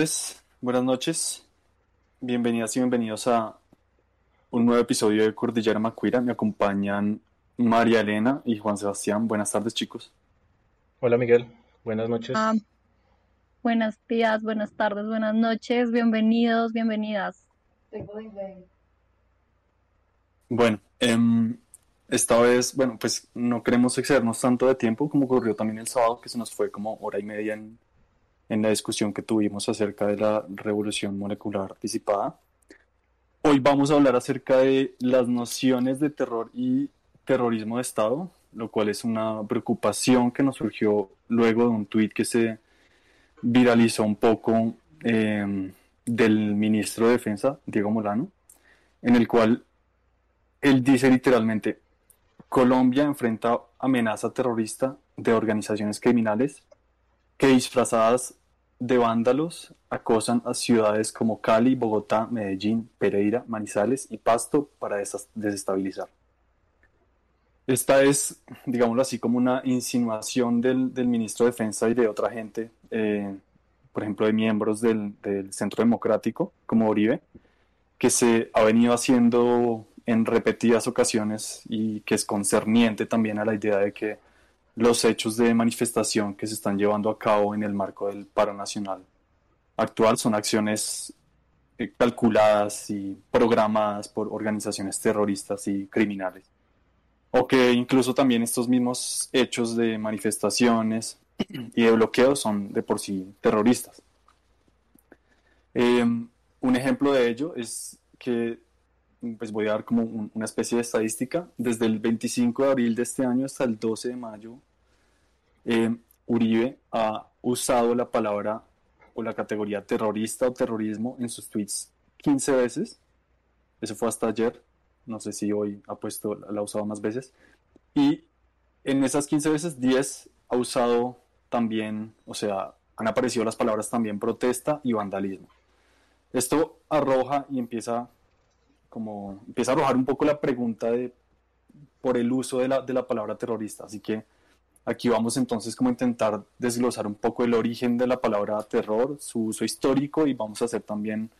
Tardes, buenas noches, bienvenidas y bienvenidos a un nuevo episodio de Cordillera Macuira. Me acompañan María Elena y Juan Sebastián. Buenas tardes, chicos. Hola, Miguel. Buenas noches. Ah, buenos días, buenas tardes, buenas noches. Bienvenidos, bienvenidas. Bueno, em, esta vez, bueno, pues no queremos excedernos tanto de tiempo como ocurrió también el sábado, que se nos fue como hora y media en en la discusión que tuvimos acerca de la revolución molecular disipada. Hoy vamos a hablar acerca de las nociones de terror y terrorismo de Estado, lo cual es una preocupación que nos surgió luego de un tuit que se viralizó un poco em, del ministro de Defensa, Diego Molano, en el cual él dice literalmente, Colombia enfrenta amenaza terrorista de organizaciones criminales que disfrazadas de vándalos acosan a ciudades como Cali, Bogotá, Medellín, Pereira, Manizales y Pasto para desestabilizar. Esta es, digámoslo así, como una insinuación del, ministro de Defensa y de otra gente, eh, por ejemplo, de miembros del, del, Centro Democrático, como Uribe, que se ha venido haciendo en repetidas ocasiones y que es concerniente también a la idea de que los hechos de manifestación que se están llevando a cabo en el marco del paro nacional actual son acciones eh, calculadas y programadas por organizaciones terroristas y criminales. O que incluso también estos mismos hechos de manifestaciones y de bloqueo son de por sí terroristas. Em, un ejemplo de ello es que, pues voy a dar como una especie de estadística, desde el 25 de abril de este año hasta el 12 de mayo eh, Uribe ha usado la palabra o la categoría terrorista o terrorismo en sus tweets 15 veces. Eso fue hasta ayer. no sé si hoy ha puesto, la ha usado más veces. Y en esas 15 veces, 10 ha usado también, o sea, han aparecido las palabras también protesta y vandalismo. Esto arroja y empieza como empieza a arrojar un poco la pregunta de por el uso de la, de la palabra terrorista. Así que aquí vamos entonces como a intentar desglosar un poco el origen de la palabra terror, su uso histórico y vamos a hacer también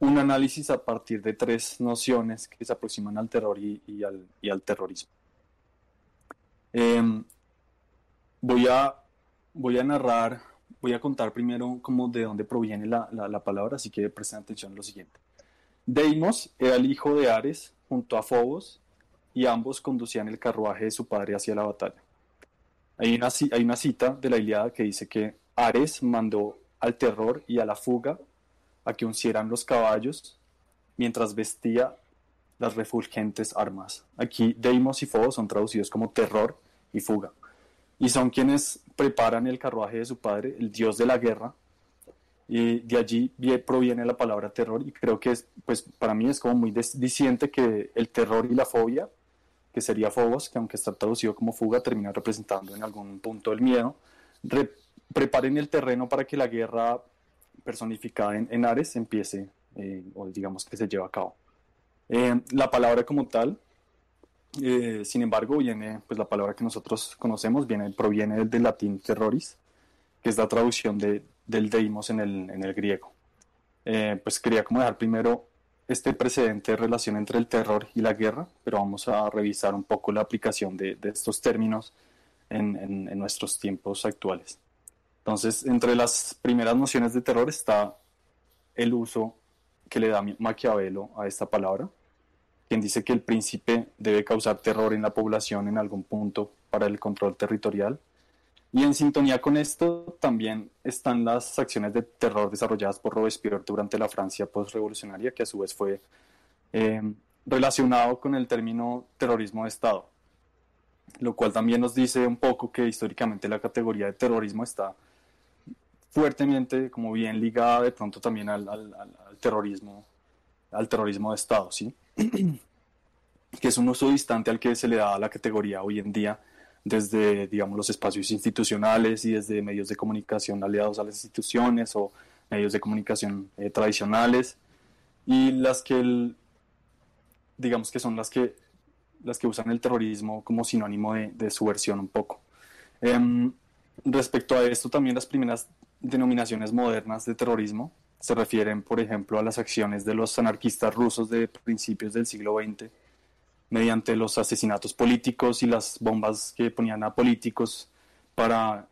un análisis a partir de tres nociones que se aproximan al terror y, y, al, y al, terrorismo. Eh, voy, a, voy a narrar, voy a contar primero como de dónde proviene la, la, la palabra, así que presten atención a lo siguiente. Deimos era el hijo de Ares junto a Fobos y ambos conducían el carruaje de su padre hacia la batalla. Hay una, cita de la Iliada que dice que Ares mandó al terror y a la fuga a que uncieran los caballos mientras vestía las refulgentes armas. Aquí Deimos y Fobos son traducidos como terror y fuga. Y son quienes preparan el carruaje de su padre, el dios de la guerra. Y de allí proviene la palabra terror. Y creo que es, pues para mí es como muy diciente que el terror y la fobia, que sería Fobos, que aunque está traducido como fuga, termina representando en algún punto el miedo, preparen el terreno para que la guerra personificada en, Ares empiece, eh, o digamos que se lleve a cabo. Eh, la palabra como tal, eh, sin embargo, viene, pues la palabra que nosotros conocemos viene, proviene del latín terroris, que es la traducción de, del deimos en el, en el griego. pues quería como dejar primero este precedente de relación entre el terror y la guerra, pero vamos a revisar un poco la aplicación de, estos términos en, en nuestros tiempos actuales. Entonces, entre las primeras nociones de terror está el uso que le da Maquiavelo a esta palabra, quien dice que el príncipe debe causar terror en la población en algún punto para el control territorial. Y en sintonía con esto también están las acciones de terror desarrolladas por Robespierre durante la Francia postrevolucionaria, que a su vez fue eh, relacionado con el término terrorismo de Estado, lo cual también nos dice un poco que históricamente la categoría de terrorismo está fuertemente, como bien ligada de pronto también al, al, al terrorismo, al terrorismo de Estado, ¿sí? que es un uso distante al que se le da a la categoría hoy en día desde, digamos, los espacios institucionales y desde medios de comunicación aliados a las instituciones o medios de comunicación eh, tradicionales y las que, el, digamos que son las que, las que usan el terrorismo como sinónimo de, de subversión un poco. Eh, respecto a esto, también las primeras denominaciones modernas de terrorismo se refieren, por ejemplo, a las acciones de los anarquistas rusos de principios del siglo XX, mediante los asesinatos políticos y las bombas que ponían a políticos para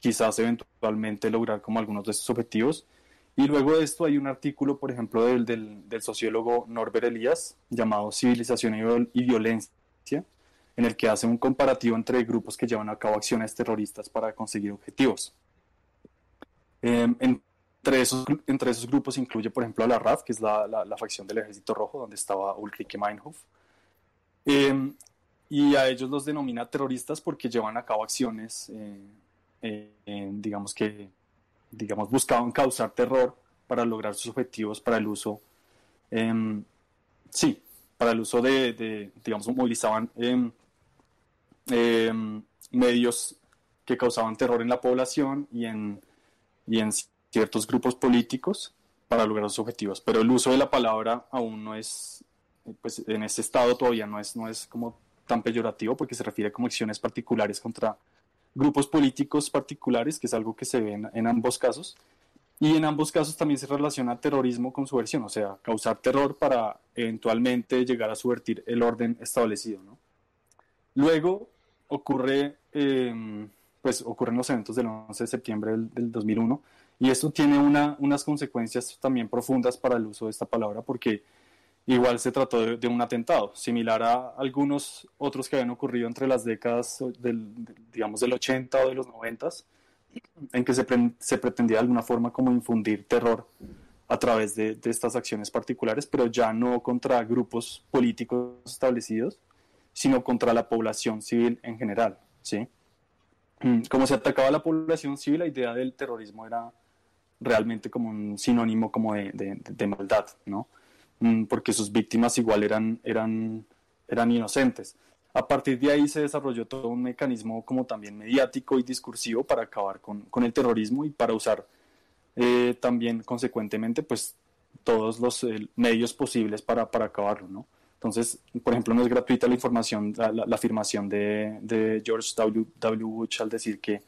quizás eventualmente lograr como algunos de estos objetivos. Y luego de esto hay un artículo, por ejemplo, del, del, del sociólogo Norbert Elias, llamado Civilización y Violencia, en el que hace un comparativo entre grupos que llevan a cabo acciones terroristas para conseguir objetivos. Eh, entre, esos, entre esos grupos incluye, por ejemplo, a la RAF, que es la, la, la facción del Ejército Rojo, donde estaba Ulrike Meinhof. Eh, y a ellos los denomina terroristas porque llevan a cabo acciones, eh, digamos que, digamos, buscaban causar terror para lograr sus objetivos para el uso, em, sí, para el uso de, de digamos, movilizaban em, medios que causaban terror en la población y en y en ciertos grupos políticos para lograr sus objetivos. Pero el uso de la palabra aún no es, pues en ese estado todavía no es, no es como tan peyorativo porque se refiere como acciones particulares contra grupos políticos particulares, que es algo que se ve en, ambos casos. Y en ambos casos también se relaciona terrorismo con subversión, o sea, causar terror para eventualmente llegar a subvertir el orden establecido. Luego ocurre eh, pues ocurren los eventos del 11 de septiembre del, del 2001 y esto tiene una, unas consecuencias también profundas para el uso de esta palabra porque igual se trató de, de, un atentado, similar a algunos otros que habían ocurrido entre las décadas del, digamos, del 80 o de los 90, en que se, pre se pretendía de alguna forma como infundir terror a través de, de, estas acciones particulares, pero ya no contra grupos políticos establecidos, sino contra la población civil en general, ¿sí? Mm, como se atacaba a la población civil, la idea del terrorismo era realmente como un sinónimo como de, de, de maldad, ¿no? Mm, porque sus víctimas igual eran, eran, eran inocentes. A partir de ahí se desarrolló todo un mecanismo como también mediático y discursivo para acabar con, con el terrorismo y para usar eh, también consecuentemente pues todos los eh, medios posibles para, para acabarlo, ¿no? Entonces, por ejemplo, no es gratuita la información, la, afirmación de, de, George W. w. Bush al decir que,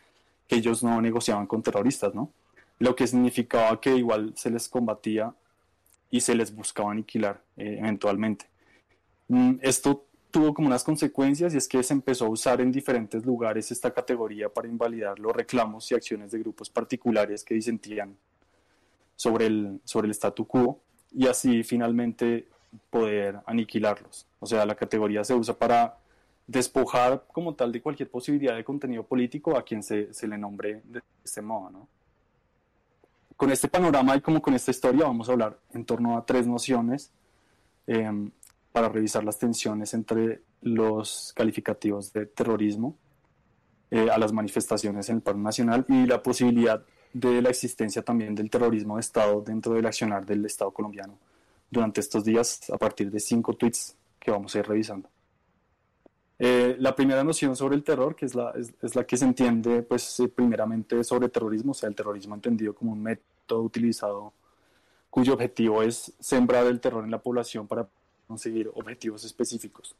que, ellos no negociaban con terroristas, ¿no? Lo que significaba que igual se les combatía y se les buscaba aniquilar eh, eventualmente. Mm, esto tuvo como unas consecuencias y es que se empezó a usar en diferentes lugares esta categoría para invalidar los reclamos y acciones de grupos particulares que disentían sobre el, sobre el statu quo y así finalmente poder aniquilarlos. O sea, la categoría se usa para despojar como tal de cualquier posibilidad de contenido político a quien se, se le nombre de este modo, ¿no? Con este panorama y como con esta historia vamos a hablar en torno a tres nociones em, para revisar las tensiones entre los calificativos de terrorismo eh, a las manifestaciones en el paro nacional y la posibilidad de la existencia también del terrorismo de Estado dentro del accionar del Estado colombiano durante estos días a partir de cinco tweets que vamos a ir revisando. Eh, la primera noción sobre el terror, que es la, es, la que se entiende pues, eh, primeramente sobre terrorismo, o sea, el terrorismo entendido como un método utilizado cuyo objetivo es sembrar el terror en la población para conseguir objetivos específicos.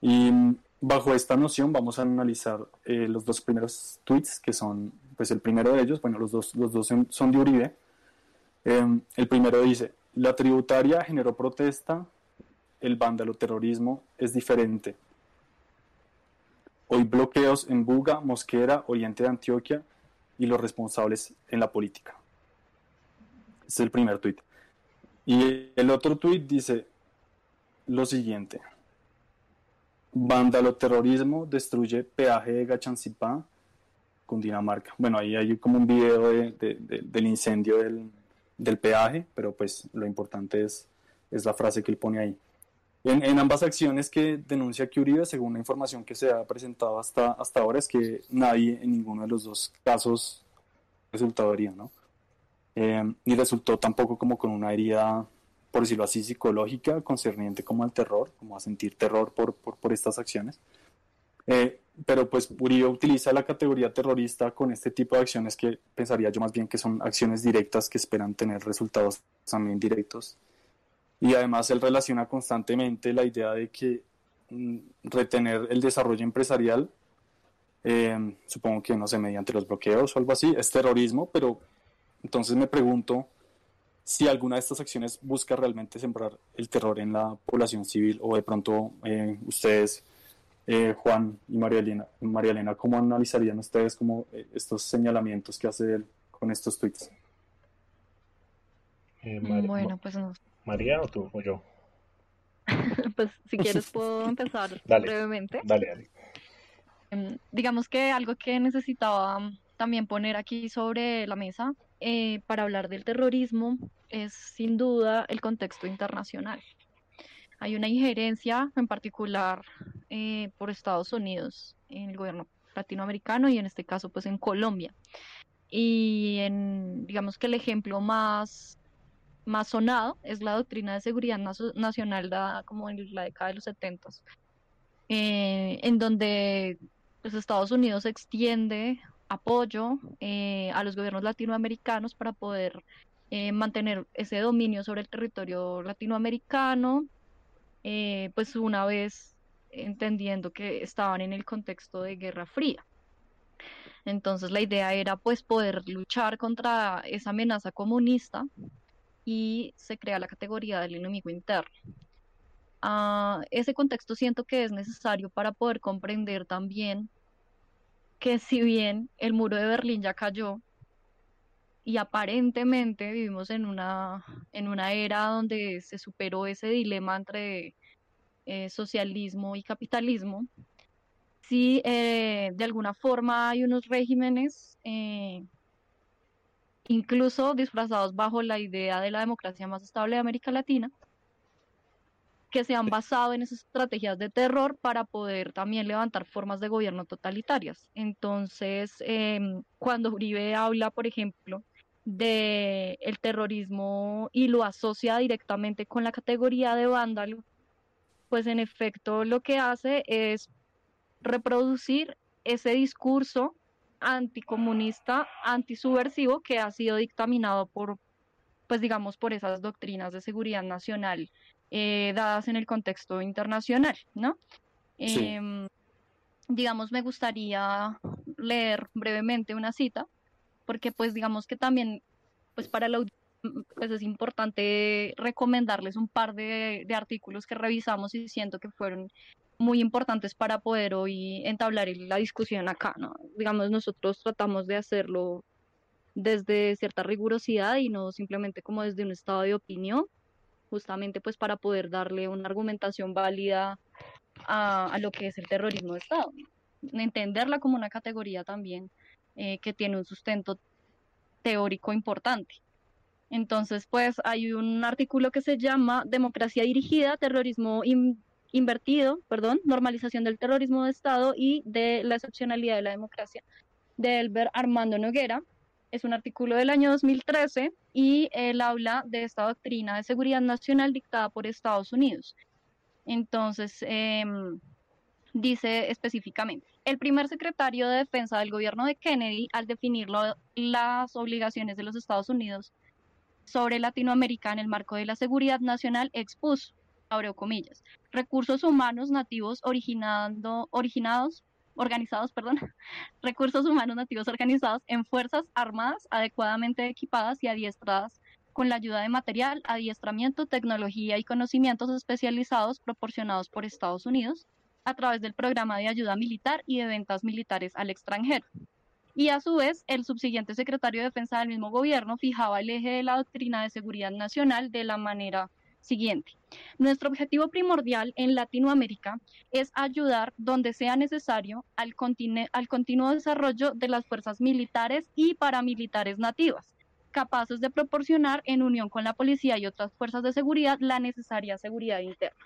Y mm, bajo esta noción vamos a analizar eh, los dos primeros tweets, que son, pues el primero de ellos, bueno, los dos, los dos son de Uribe. Em, el primero dice, la tributaria generó protesta, el vándalo terrorismo es diferente. Hoy bloqueos en Buga, Mosquera, Oriente de Antioquia y los responsables en la política. es el primer tuit. Y el otro tuit dice, lo siguiente. Vándalo terrorismo destruye peaje de Gachancipá con Dinamarca. Bueno, ahí hay como un video del incendio del, peaje, pero pues lo importante es, es la frase que él pone ahí. En, ambas acciones que denuncia que Uribe, según la información que se ha presentado hasta, hasta ahora, es que nadie en ninguno de los dos casos resultó herido, ¿no? Eh, ni resultó tampoco como con una herida por decirlo así, psicológica concerniente como al terror, como a sentir terror por, por, por estas acciones. Eh, pero pues Uribe utiliza la categoría terrorista con este tipo de acciones que pensaría yo más bien que son acciones directas que esperan tener resultados también directos. Y además él relaciona constantemente la idea de que mm, retener el desarrollo empresarial, eh, supongo que no sé, mediante los bloqueos o algo así, es terrorismo, pero entonces me pregunto si alguna de estas acciones busca realmente sembrar el terror en la población civil o de pronto eh, ustedes, eh, Juan y María Elena, María Elena, ¿cómo analizarían ustedes como eh, estos señalamientos que hace él con estos tweets? bueno, pues no. María o tú o yo. pues si quieres puedo empezar brevemente. Dale, dale. Em, digamos que algo que necesitaba también poner aquí sobre la mesa eh, para hablar del terrorismo es sin duda el contexto internacional. Hay una injerencia en particular eh, por Estados Unidos en el gobierno latinoamericano y en este caso pues en Colombia. Y en, digamos que el ejemplo más, más sonado es la doctrina de seguridad nacional dada como en la década de los 70, eh, en donde pues, Estados Unidos extiende apoyo eh, a los gobiernos latinoamericanos para poder eh, mantener ese dominio sobre el territorio latinoamericano, pues una vez entendiendo que estaban en el contexto de Guerra Fría. Entonces la idea era pues poder luchar contra esa amenaza comunista y se crea la categoría del enemigo interno. Ah, ese contexto siento que es necesario para poder comprender también que si bien el muro de Berlín ya cayó y aparentemente vivimos en una, en una era donde se superó ese dilema entre eh, socialismo y capitalismo, sí eh, de alguna forma hay unos regímenes eh, incluso disfrazados bajo la idea de la democracia más estable de América Latina, que se han basado en esas estrategias de terror para poder también levantar formas de gobierno totalitarias. Entonces, em, cuando Uribe habla, por ejemplo, de el terrorismo y lo asocia directamente con la categoría de vándalo, pues en efecto lo que hace es reproducir ese discurso anticomunista, antisubversivo que ha sido dictaminado por, pues digamos, por esas doctrinas de seguridad nacional eh, dadas en el contexto internacional, ¿no? Em, digamos, me gustaría leer brevemente una cita, porque pues digamos que también, pues para la pues es importante recomendarles un par de, de artículos que revisamos y siento que fueron muy importantes para poder hoy entablar la discusión acá, ¿no? Digamos, nosotros tratamos de hacerlo desde cierta rigurosidad y no simplemente como desde un estado de opinión, justamente pues para poder darle una argumentación válida a, lo que es el terrorismo de Estado, entenderla como una categoría también eh, que tiene un sustento teórico importante. Entonces, pues hay un artículo que se llama Democracia dirigida, terrorismo invertido, perdón, normalización del terrorismo de Estado y de la excepcionalidad de la democracia, de Elber Armando Noguera. Es un artículo del año 2013 y él habla de esta doctrina de seguridad nacional dictada por Estados Unidos. Entonces, em, dice específicamente, el primer secretario de defensa del gobierno de Kennedy, al definir las obligaciones de los Estados Unidos sobre Latinoamérica en el marco de la seguridad nacional, expuso abrió comillas, recursos humanos nativos originando, originados, organizados, perdón, recursos humanos nativos organizados en fuerzas armadas adecuadamente equipadas y adiestradas con la ayuda de material, adiestramiento, tecnología y conocimientos especializados proporcionados por Estados Unidos a través del programa de ayuda militar y de ventas militares al extranjero. Y a su vez, el subsiguiente secretario de Defensa del mismo gobierno fijaba el eje de la doctrina de seguridad nacional de la manera siguiente. Nuestro objetivo primordial en Latinoamérica es ayudar donde sea necesario al, al continuo desarrollo de las fuerzas militares y paramilitares nativas, capaces de proporcionar en unión con la policía y otras fuerzas de seguridad la necesaria seguridad interna.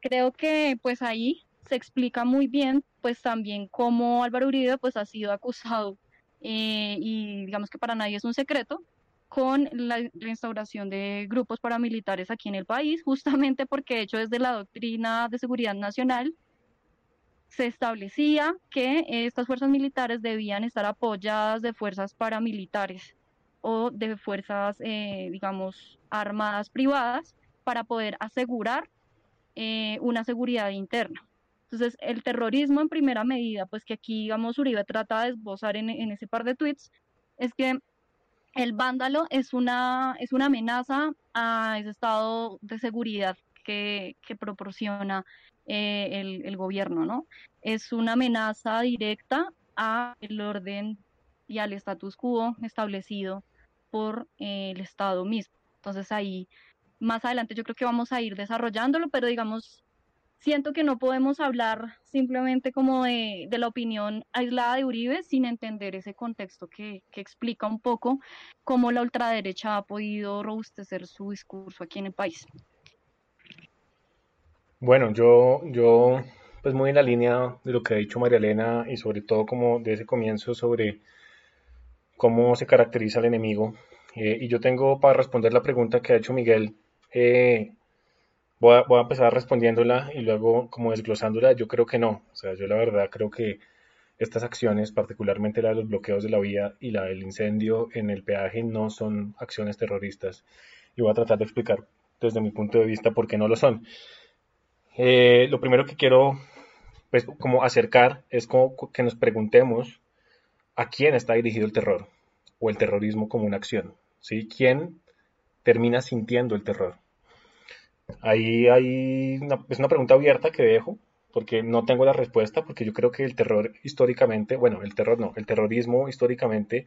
Creo que pues ahí se explica muy bien pues también cómo Álvaro Uribe pues ha sido acusado eh, y digamos que para nadie es un secreto con la, instauración de grupos paramilitares aquí en el país, justamente porque, de hecho, desde la doctrina de seguridad nacional se establecía que estas fuerzas militares debían estar apoyadas de fuerzas paramilitares o de fuerzas, eh, digamos, armadas privadas para poder asegurar eh, una seguridad interna. Entonces, el terrorismo en primera medida, pues que aquí, digamos, Uribe trata de esbozar en ese par de tweets, es que el vándalo es una, es una amenaza a ese estado de seguridad que, proporciona eh, el, gobierno, ¿no? Es una amenaza directa al orden y al status quo establecido por eh, el Estado mismo. Entonces ahí, más adelante yo creo que vamos a ir desarrollándolo, pero digamos, siento que no podemos hablar simplemente como de, la opinión aislada de Uribe sin entender ese contexto que, explica un poco cómo la ultraderecha ha podido robustecer su discurso aquí en el país. Bueno, yo, yo pues muy en la línea de lo que ha dicho María Elena y sobre todo como de ese comienzo sobre cómo se caracteriza el enemigo. Eh, y yo tengo para responder la pregunta que ha hecho Miguel, eh, Voy a, empezar respondiéndola y luego como desglosándola. Yo creo que no. O sea, yo la verdad creo que estas acciones, particularmente la de los bloqueos de la vía y la del incendio en el peaje, no son acciones terroristas. Y voy a tratar de explicar desde mi punto de vista por qué no lo son. Eh, lo primero que quiero pues, como acercar es como que nos preguntemos a quién está dirigido el terror o el terrorismo como una acción. ¿sí? ¿Quién termina sintiendo el terror? Ahí hay una, es una pregunta abierta que dejo, porque no tengo la respuesta, porque yo creo que el terror históricamente, bueno, el terror no, el terrorismo históricamente,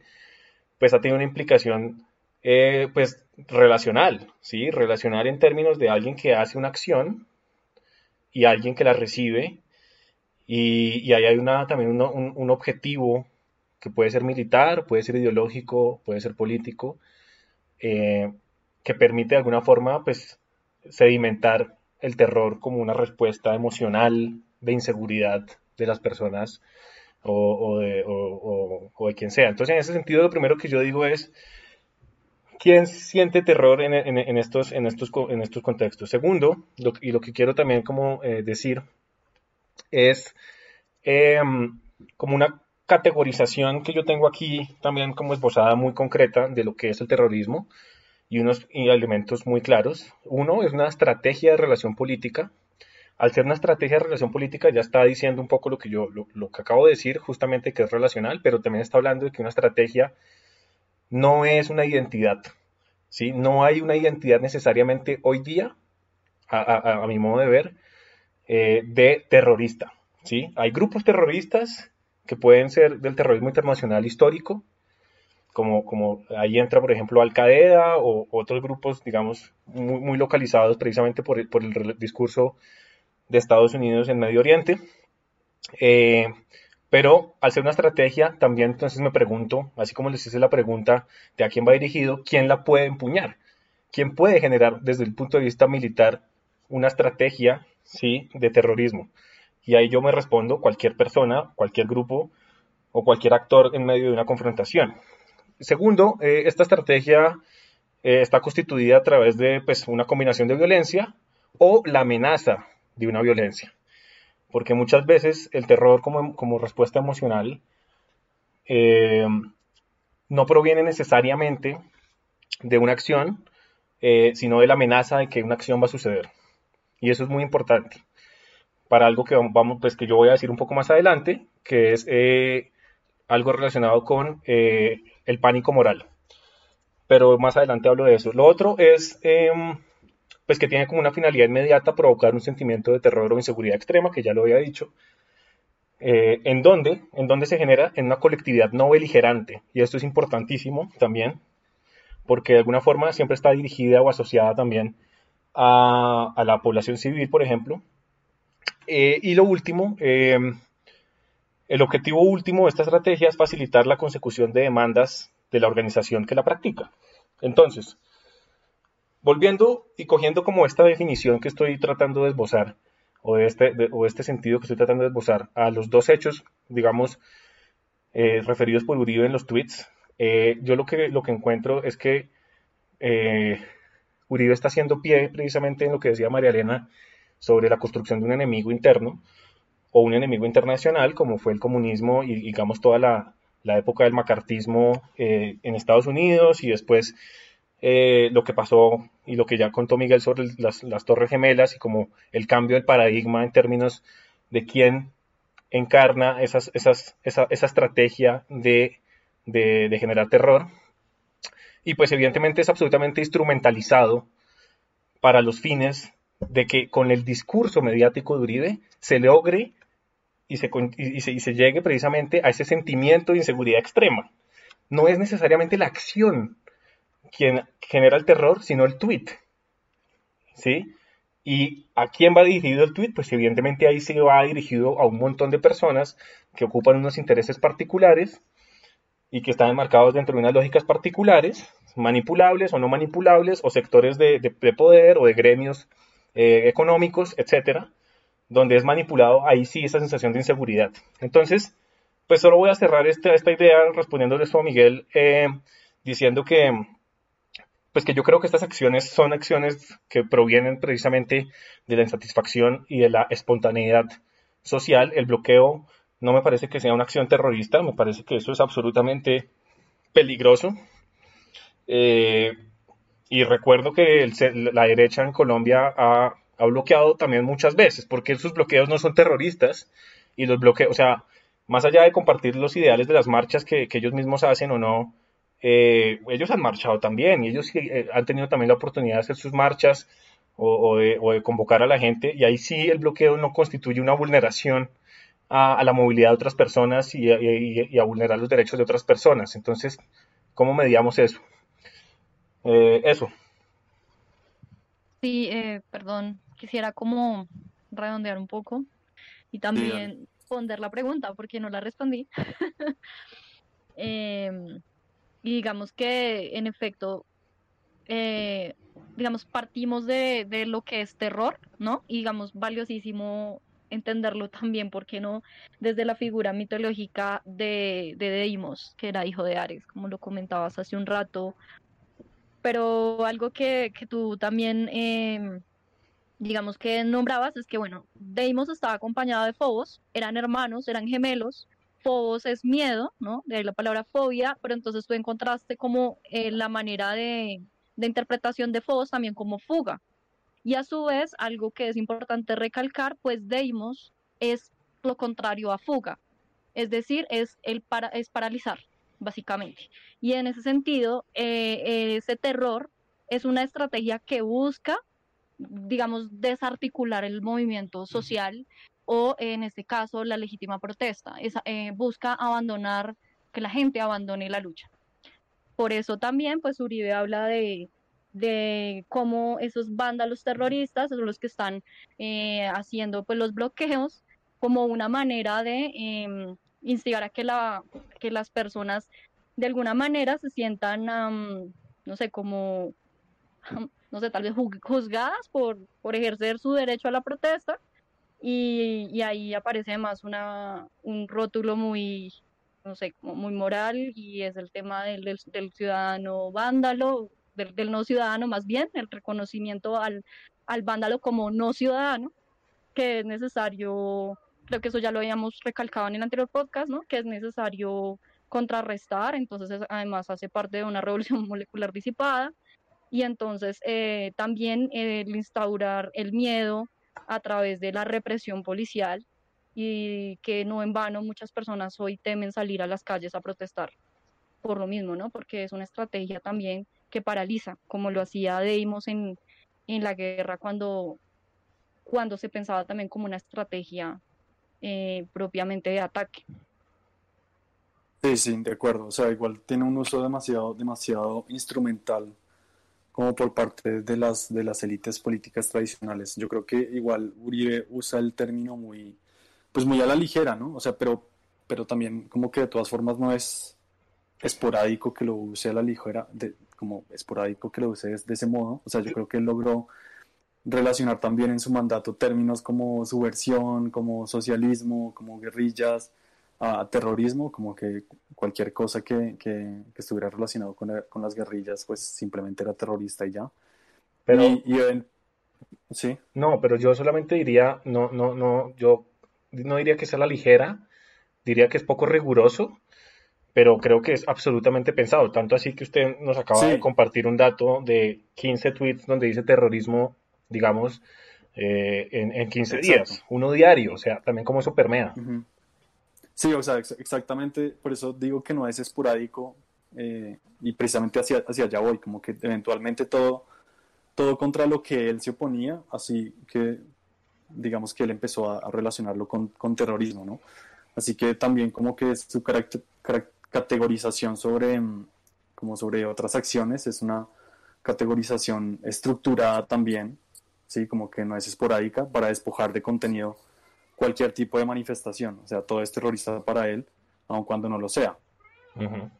pues ha tenido una implicación, eh, pues, relacional, ¿sí? Relacional en términos de alguien que hace una acción y alguien que la recibe, y, ahí hay una, también un, objetivo que puede ser militar, puede ser ideológico, puede ser político, eh, que permite de alguna forma, pues, sedimentar el terror como una respuesta emocional de inseguridad de las personas o, de, o, de, quien sea. Entonces, en ese sentido, lo primero que yo digo es, ¿quién siente terror en, en, estos, en, estos, en estos contextos? Segundo, y lo que quiero también como eh, decir es em, como una categorización que yo tengo aquí también como esbozada muy concreta de lo que es el terrorismo y unos elementos muy claros. Uno es una estrategia de relación política. Al ser una estrategia de relación política ya está diciendo un poco lo que yo lo, que acabo de decir, justamente que es relacional, pero también está hablando de que una estrategia no es una identidad. ¿sí? No hay una identidad necesariamente hoy día, a, mi modo de ver, eh, de terrorista. ¿sí? Hay grupos terroristas que pueden ser del terrorismo internacional histórico, como, como ahí entra, por ejemplo, Al Qaeda o otros grupos, digamos, muy, muy localizados precisamente por por el, discurso de Estados Unidos en Medio Oriente. Eh, pero al ser una estrategia, también entonces me pregunto, así como les hice la pregunta de a quién va dirigido, ¿quién la puede empuñar? ¿Quién puede generar desde el punto de vista militar una estrategia ¿sí? de terrorismo? Y ahí yo me respondo, cualquier persona, cualquier grupo o cualquier actor en medio de una confrontación. Segundo, eh, esta estrategia eh, está constituida a través de pues, una combinación de violencia o la amenaza de una violencia. Porque muchas veces el terror como, respuesta emocional eh, no proviene necesariamente de una acción, sino de la amenaza de que una acción va a suceder. Y eso es muy importante para algo que, vamos, pues, que yo voy a decir un poco más adelante, que es algo relacionado con el pánico moral. Pero más adelante hablo de eso. Lo otro es em, pues que tiene como una finalidad inmediata provocar un sentimiento de terror o inseguridad extrema, que ya lo había dicho. Eh, ¿En dónde? En dónde se genera en una colectividad no beligerante. Y esto es importantísimo también, porque de alguna forma siempre está dirigida o asociada también a, la población civil, por ejemplo. Eh, y lo último, em, el objetivo último de esta estrategia es facilitar la consecución de demandas de la organización que la practica. Entonces, volviendo y cogiendo como esta definición que estoy tratando de esbozar, o, este, este sentido que estoy tratando de esbozar, a los dos hechos, digamos, eh, referidos por Uribe en los tweets, eh, yo lo que, lo que encuentro es que eh, Uribe está haciendo pie precisamente en lo que decía María Elena sobre la construcción de un enemigo interno, o un enemigo internacional como fue el comunismo y digamos toda la, época del macartismo eh, en Estados Unidos y después eh, lo que pasó y lo que ya contó Miguel sobre las, Torres Gemelas y como el cambio del paradigma en términos de quién encarna esas, esas, esa, esa, estrategia de, de, generar terror. Y pues evidentemente es absolutamente instrumentalizado para los fines de que con el discurso mediático de Uribe se logre y se, y se, llegue precisamente a ese sentimiento de inseguridad extrema. No es necesariamente la acción quien genera el terror, sino el tweet. ¿Sí? ¿Y a quién va dirigido el tweet? Pues evidentemente ahí se va dirigido a un montón de personas que ocupan unos intereses particulares y que están enmarcados dentro de unas lógicas particulares, manipulables o no manipulables, o sectores de, poder o de gremios eh, económicos, etcétera, donde es manipulado, ahí sí esa sensación de inseguridad. Entonces, pues solo voy a cerrar esta, esta idea respondiéndole esto a Miguel, eh, diciendo que, pues que yo creo que estas acciones son acciones que provienen precisamente de la insatisfacción y de la espontaneidad social. El bloqueo no me parece que sea una acción terrorista, me parece que eso es absolutamente peligroso. Eh, y recuerdo que la derecha en Colombia ha ha bloqueado también muchas veces, porque sus bloqueos no son terroristas y los bloqueos, o sea, más allá de compartir los ideales de las marchas que, ellos mismos hacen o no, eh, ellos han marchado también y ellos eh, han tenido también la oportunidad de hacer sus marchas o, de, convocar a la gente y ahí sí el bloqueo no constituye una vulneración a, la movilidad de otras personas y a, vulnerar los derechos de otras personas. Entonces, ¿cómo mediamos eso? Eh, eso. Sí, perdón, quisiera como redondear un poco y también responder la pregunta porque no la respondí. Em, y digamos que en efecto, eh, digamos, partimos de, lo que es terror, ¿no? Y digamos, valiosísimo entenderlo también, ¿por qué no? Desde la figura mitológica de, de Deimos, que era hijo de Ares, como lo comentabas hace un rato. Pero algo que, que tú también, em, digamos que nombrabas, es que, bueno, Deimos estaba acompañado de Fobos, eran hermanos, eran gemelos. Fobos es miedo, ¿no? De ahí la palabra fobia, pero entonces tú encontraste como eh, la manera de, interpretación de Fobos también como fuga, y a su vez, algo que es importante recalcar, pues Deimos es lo contrario a fuga, es decir, es, el para, es paralizar, básicamente. Y en ese sentido, eh, ese terror es una estrategia que busca, digamos, desarticular el movimiento social o, en este caso, la legítima protesta. Eh, busca abandonar, que la gente abandone la lucha. Por eso también, pues Uribe habla de de cómo esos vándalos terroristas son los que están eh, haciendo pues los bloqueos como una manera de em, instigar a que, la, que las personas de alguna manera se sientan, no sé, como, no sé, tal vez juzgadas por, por ejercer su derecho a la protesta. Y, y ahí aparece más una, un rótulo muy, no sé, muy moral y es el tema del, del ciudadano vándalo, del, no ciudadano, más bien el reconocimiento al, al vándalo como no ciudadano, que es necesario, creo que eso ya lo habíamos recalcado en el anterior podcast, ¿no? que es necesario contrarrestar, entonces además hace parte de una revolución molecular disipada, y entonces eh, también el instaurar el miedo a través de la represión policial y que no en vano muchas personas hoy temen salir a las calles a protestar por lo mismo, ¿no? Porque es una estrategia también que paraliza, como lo hacía Deimos en, en la guerra cuando, cuando se pensaba también como una estrategia eh, propiamente de ataque. Sí, sí, de acuerdo. O sea, igual tiene un uso demasiado, demasiado instrumental como por parte de las, de las élites políticas tradicionales. Yo creo que igual Uribe usa el término muy, pues muy a la ligera, ¿no? O sea, pero, pero también como que de todas formas no es esporádico que lo use a la ligera, de, como esporádico que lo use de ese modo. O sea, yo creo que él logró relacionar también en su mandato términos como subversión, como socialismo, como guerrillas, a terrorismo, como que cualquier cosa que, que, estuviera relacionado con, con, las guerrillas, pues simplemente era terrorista y ya. Pero, sí. No, pero yo solamente diría, no, no, no, yo no diría que sea la ligera, diría que es poco riguroso pero creo que es absolutamente pensado. Tanto así que usted nos acaba de compartir un dato de 15 tweets donde dice terrorismo, digamos, eh, en, en, 15 días, uno diario, o sea, también como eso permea. Sí, o sea, exactamente, por eso digo que no es esporádico eh, y precisamente hacia, hacia allá voy, como que eventualmente todo, todo contra lo que él se oponía, así que digamos que él empezó a, relacionarlo con, con, terrorismo, ¿no? Así que también como que su categorización sobre, mm, como sobre otras acciones, es una categorización estructurada también, ¿sí? como que no es esporádica, para despojar de contenido cualquier tipo de manifestación. O sea, todo es terrorista para él, aun cuando no lo sea.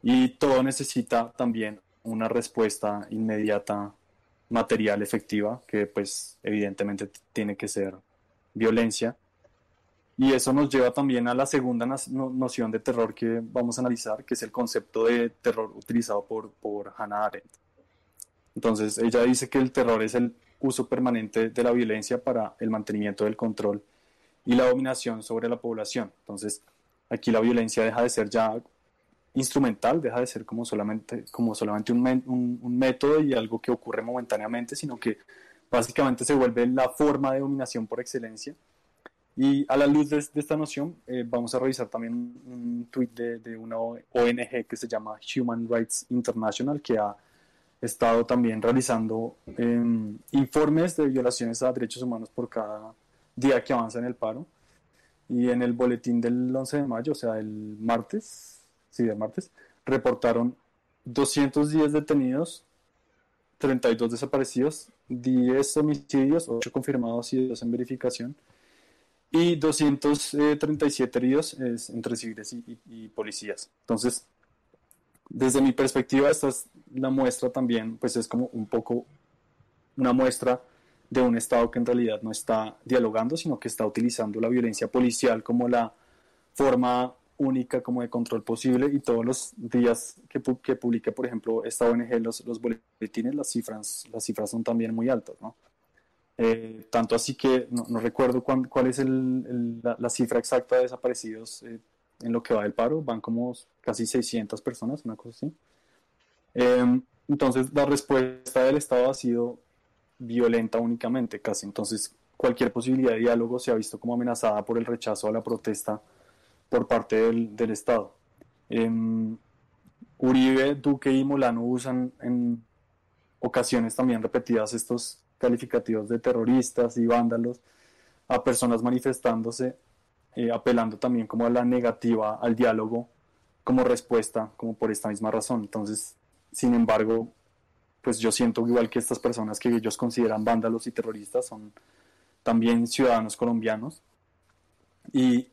Y todo necesita también una respuesta inmediata, material, efectiva, que pues evidentemente tiene que ser violencia y eso nos lleva también a la segunda noción de terror que vamos a analizar, que es el concepto de terror utilizado por, por Hannah Arendt. Entonces, ella dice que el terror es el uso permanente de la violencia para el mantenimiento del control y la dominación sobre la población. Entonces, aquí la violencia deja de ser ya instrumental, deja de ser como solamente, como solamente un, un método y algo que ocurre momentáneamente, sino que básicamente se vuelve la forma de dominación por excelencia y a la luz de, esta noción, eh, vamos a revisar también un, tweet de, de, una ONG que se llama Human Rights International, que ha estado también realizando em, informes de violaciones a derechos humanos por cada día que avanza en el paro. Y en el boletín del 11 de mayo, o sea, el martes, sí, el martes, reportaron 210 detenidos, 32 desaparecidos, 10 homicidios, 8 confirmados y 2 en verificación y 237 heridos entre civiles y, policías. Entonces, desde mi perspectiva, esta es la muestra también, pues es como un poco una muestra de un Estado que en realidad no está dialogando, sino que está utilizando la violencia policial como la forma única como de control posible y todos los días que, que publica, por ejemplo, esta ONG, los, los boletines, las cifras, las cifras son también muy altas, ¿no? Eh, tanto así que no, recuerdo cuál, cuál es el, la, cifra exacta de desaparecidos eh, en lo que va del paro, van como casi 600 personas, una cosa así. Eh, entonces, la respuesta del Estado ha sido violenta únicamente, casi. Entonces, cualquier posibilidad de diálogo se ha visto como amenazada por el rechazo a la protesta por parte del, del Estado. Em, Uribe, Duque y Molano usan en ocasiones también repetidas estos calificativos de terroristas y vándalos a personas manifestándose, eh, apelando también como a la negativa al diálogo como respuesta, como por esta misma razón. Entonces, sin embargo, pues yo siento igual que estas personas que ellos consideran vándalos y terroristas son también ciudadanos colombianos y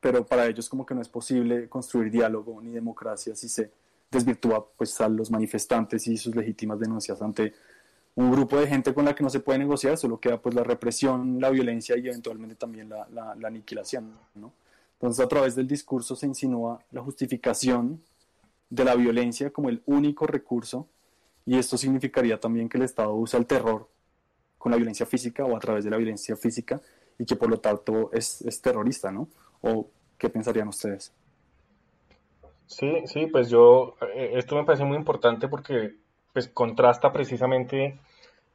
pero para ellos como que no es posible construir diálogo ni democracia si se desvirtúa pues a los manifestantes y sus legítimas denuncias ante un grupo de gente con la que no se puede negociar, solo queda pues la represión, la violencia y eventualmente también la, la, aniquilación, ¿no? Entonces a través del discurso se insinúa la justificación de la violencia como el único recurso y esto significaría también que el Estado usa el terror con la violencia física o a través de la violencia física y que por lo tanto es, es terrorista, ¿no? ¿O qué pensarían ustedes? Sí, sí, pues yo, eh, esto me parece muy importante porque pues contrasta precisamente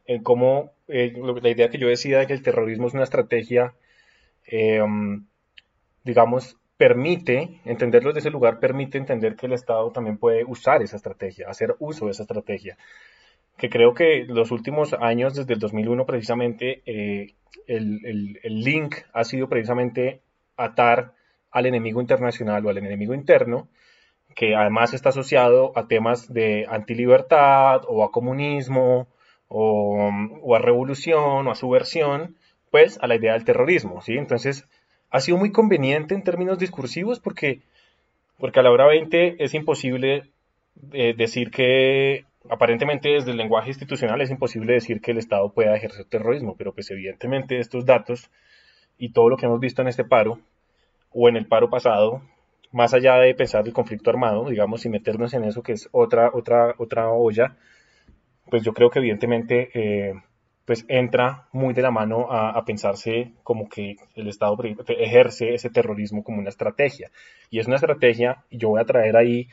en cómo eh, la idea que yo decía de que el terrorismo es una estrategia, eh, digamos, permite, entenderlo desde ese lugar, permite entender que el Estado también puede usar esa estrategia, hacer uso de esa estrategia. Que creo que los últimos años, desde el 2001 precisamente, eh, el, el, link ha sido precisamente atar al enemigo internacional o al enemigo interno, que además está asociado a temas de antilibertad o a comunismo o, o, a revolución o a subversión, pues a la idea del terrorismo, ¿sí? Entonces, ha sido muy conveniente en términos discursivos porque, porque a la hora 20 es imposible eh, decir que, aparentemente desde el lenguaje institucional es imposible decir que el Estado pueda ejercer terrorismo, pero pues evidentemente estos datos y todo lo que hemos visto en este paro o en el paro pasado, más allá de pensar el conflicto armado, digamos, y meternos en eso que es otra, otra, otra olla, pues yo creo que evidentemente eh, pues entra muy de la mano a, pensarse como que el Estado ejerce ese terrorismo como una estrategia. Y es una estrategia, y yo voy a traer ahí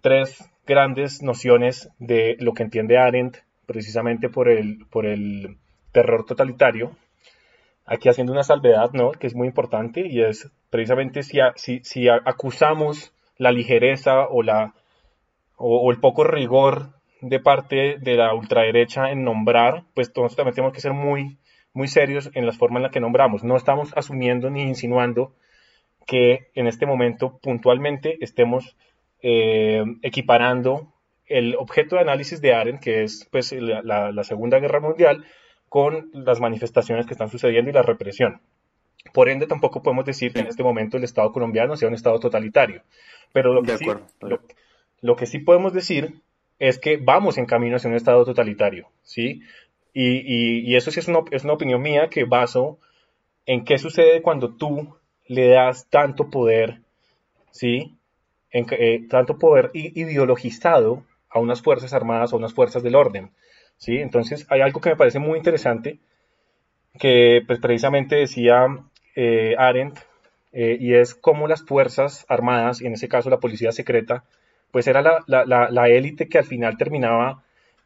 tres grandes nociones de lo que entiende Arendt precisamente por el, por el terror totalitario. Aquí haciendo una salvedad, ¿no? Que es muy importante y es precisamente si, si, si acusamos la ligereza o, la, o el poco rigor de parte de la ultraderecha en nombrar, pues nosotros también tenemos que ser muy, muy serios en la forma en la que nombramos. No estamos asumiendo ni insinuando que en este momento puntualmente estemos eh, equiparando el objeto de análisis de Arendt, que es pues, la, Segunda Guerra Mundial, con las manifestaciones que están sucediendo y la represión. Por ende, tampoco podemos decir que en este momento el Estado colombiano sea un Estado totalitario. Pero lo que, sí, lo que sí podemos decir es que vamos en camino hacia un Estado totalitario, ¿sí? Y, eso sí es una, es una, opinión mía que baso en qué sucede cuando tú le das tanto poder, ¿sí? En, eh, tanto poder ideologizado a unas fuerzas armadas o unas fuerzas del orden, ¿sí? Entonces hay algo que me parece muy interesante que pues, precisamente decía eh, Arendt, eh, y es cómo las fuerzas armadas, y en ese caso la policía secreta, pues era la, élite que al final terminaba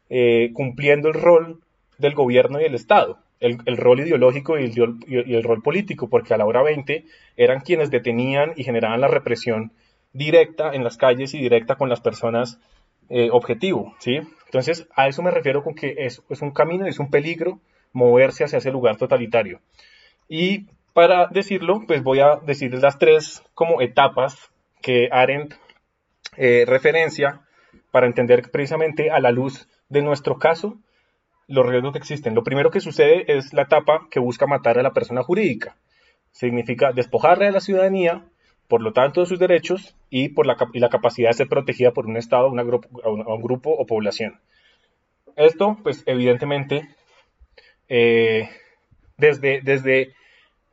eh, cumpliendo el rol del gobierno y del Estado, el, rol ideológico y el, rol político, porque a la hora 20 eran quienes detenían y generaban la represión directa en las calles y directa con las personas eh, objetivo, ¿sí? Entonces, a eso me refiero con que es, un camino, es un peligro moverse hacia ese lugar totalitario. Y para decirlo, pues voy a decirles las tres como etapas que Arendt eh, referencia para entender precisamente a la luz de nuestro caso los riesgos que existen. Lo primero que sucede es la etapa que busca matar a la persona jurídica. Significa despojarle de la ciudadanía, por lo tanto, de sus derechos y por la, la capacidad de ser protegida por un Estado, una grupo, un grupo o población. Esto, pues, evidentemente, eh, desde, desde,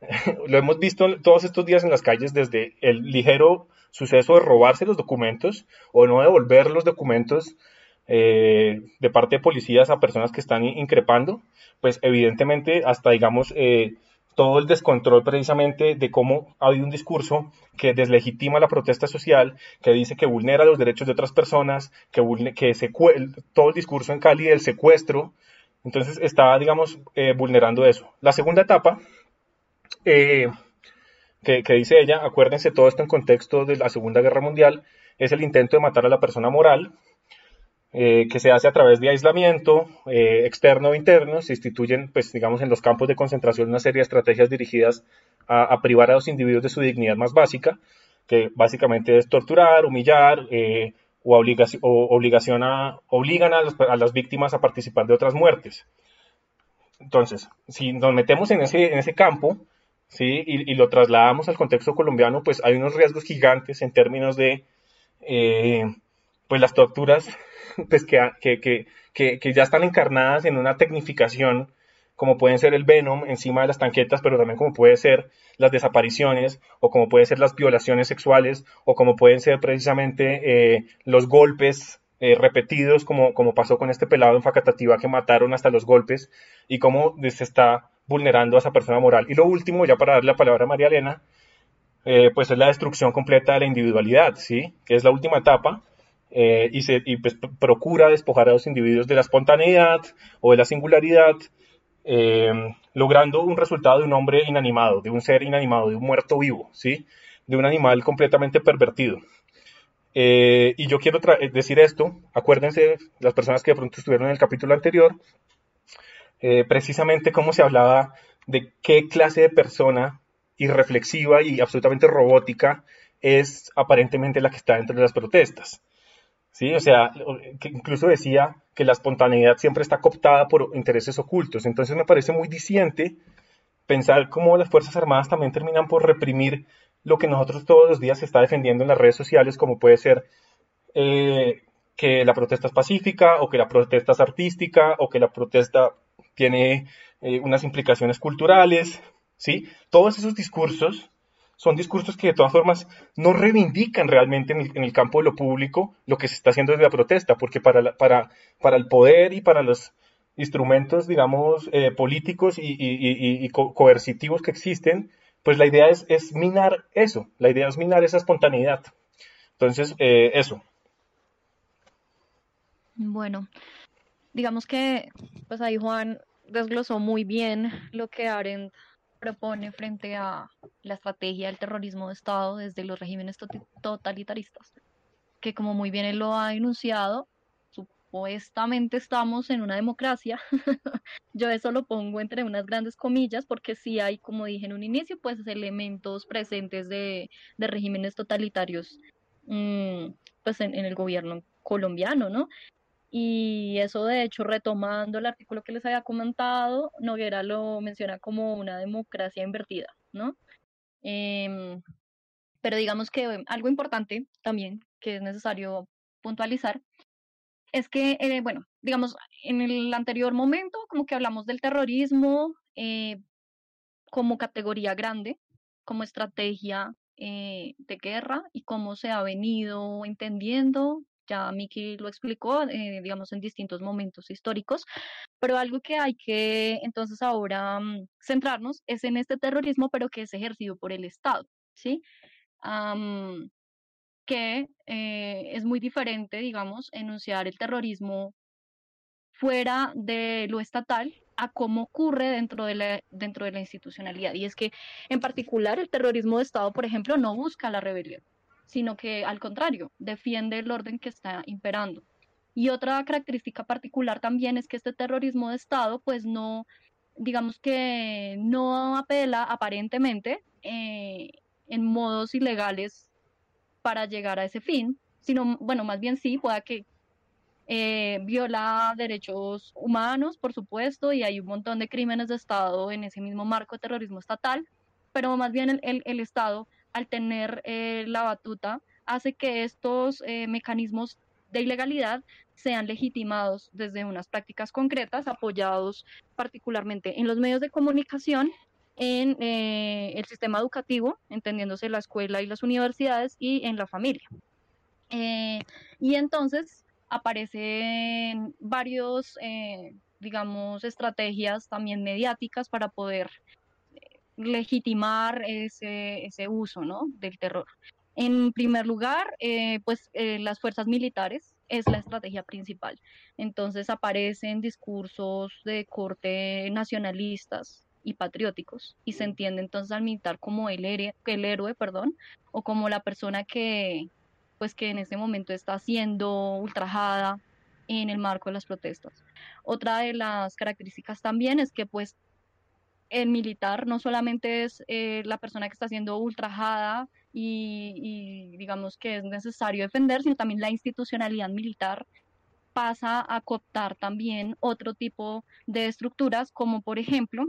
lo hemos visto todos estos días en las calles, desde el ligero suceso de robarse los documentos o no devolver los documentos eh, de parte de policías a personas que están increpando, pues evidentemente hasta digamos eh, todo el descontrol precisamente de cómo ha habido un discurso que deslegitima la protesta social, que dice que vulnera los derechos de otras personas, que, que todo el discurso en Cali del secuestro, entonces está, digamos, eh, vulnerando eso. La segunda etapa, eh, que, dice ella, acuérdense todo esto en contexto de la Segunda Guerra Mundial, es el intento de matar a la persona moral, eh, que se hace a través de aislamiento externo o interno, se instituyen, pues, digamos, en los campos de concentración una serie de estrategias dirigidas a, privar a los individuos de su dignidad más básica, que básicamente es torturar, humillar, o, obligación, o obligación a, obligan a, a, las víctimas a participar de otras muertes. Entonces, si nos metemos en ese, en ese campo ¿sí? y, y lo trasladamos al contexto colombiano, pues hay unos riesgos gigantes en términos de eh, pues las torturas pues que, que, que, que, ya están encarnadas en una tecnificación como pueden ser el venom encima de las tanquetas, pero también como puede ser las desapariciones, o como pueden ser las violaciones sexuales, o como pueden ser precisamente eh, los golpes eh, repetidos, como, como pasó con este pelado en Facatativa que mataron hasta los golpes, y cómo se está vulnerando a esa persona moral. Y lo último, ya para darle la palabra a María Elena, eh, pues es la destrucción completa de la individualidad, ¿sí? Que es la última etapa, y, se, y pues, procura despojar a los individuos de la espontaneidad o de la singularidad, eh, logrando un resultado de un hombre inanimado, de un ser inanimado, de un muerto vivo, ¿sí? de un animal completamente pervertido. Eh, y yo quiero decir esto, acuérdense, las personas que de pronto estuvieron en el capítulo anterior, eh, precisamente cómo se hablaba de qué clase de persona irreflexiva y absolutamente robótica es aparentemente la que está dentro de las protestas. ¿sí? O sea, que incluso decía que la espontaneidad siempre está cooptada por intereses ocultos. Entonces me parece muy diciente pensar cómo las Fuerzas Armadas también terminan por reprimir lo que nosotros todos los días se está defendiendo en las redes sociales, como puede ser eh, que la protesta es pacífica, o que la protesta es artística, o que la protesta tiene eh, unas implicaciones culturales, ¿sí? Todos esos discursos son discursos que de todas formas no reivindican realmente en el, campo de lo público lo que se está haciendo desde la protesta, porque para, para, para el poder y para los instrumentos, digamos, eh, políticos y, coercitivos que existen, pues la idea es, es, minar eso, la idea es minar esa espontaneidad. Entonces, eh, eso. Bueno, digamos que, pues ahí Juan desglosó muy bien lo que Arendt propone frente a la estrategia del terrorismo de Estado desde los regímenes totalitaristas, que como muy bien él lo ha enunciado, supuestamente estamos en una democracia. Yo eso lo pongo entre unas grandes comillas porque sí hay, como dije en un inicio, pues elementos presentes de, de regímenes totalitarios mm, pues en, en, el gobierno colombiano, ¿no? Y eso, de hecho, retomando el artículo que les había comentado, Noguera lo menciona como una democracia invertida, ¿no? Em, pero digamos que algo importante también que es necesario puntualizar es que, eh, bueno, digamos, en el anterior momento, como que hablamos del terrorismo eh, como categoría grande, como estrategia eh, de guerra y cómo se ha venido entendiendo ya Miki lo explicó, eh, digamos, en distintos momentos históricos, pero algo que hay que entonces ahora mm, centrarnos es en este terrorismo, pero que es ejercido por el Estado, ¿sí? que eh, es muy diferente, digamos, enunciar el terrorismo fuera de lo estatal a cómo ocurre dentro de, la, dentro de la institucionalidad. Y es que, en particular, el terrorismo de Estado, por ejemplo, no busca la rebelión sino que al contrario, defiende el orden que está imperando. Y otra característica particular también es que este terrorismo de Estado, pues no, digamos que no apela aparentemente eh, en modos ilegales para llegar a ese fin, sino, bueno, más bien sí, pueda que eh, viola derechos humanos, por supuesto, y hay un montón de crímenes de Estado en ese mismo marco de terrorismo estatal, pero más bien el, el Estado al tener eh, la batuta, hace que estos eh, mecanismos de ilegalidad sean legitimados desde unas prácticas concretas, apoyados particularmente en los medios de comunicación, en eh, el sistema educativo, entendiéndose la escuela y las universidades, y en la familia. Y entonces aparecen varios, digamos, estrategias también mediáticas para poder legitimar ese, ese uso ¿no? del terror. En primer lugar, pues las fuerzas militares es la estrategia principal. Entonces aparecen discursos de corte nacionalistas y patrióticos y se entiende entonces al militar como el, héroe, el héroe, perdón, o como la persona que pues que en este momento está siendo ultrajada en el marco de las protestas. Otra de las características también es que pues el militar no solamente es eh, la persona que está siendo ultrajada y, digamos que es necesario defender, sino también la institucionalidad militar pasa a cooptar también otro tipo de estructuras, como por ejemplo,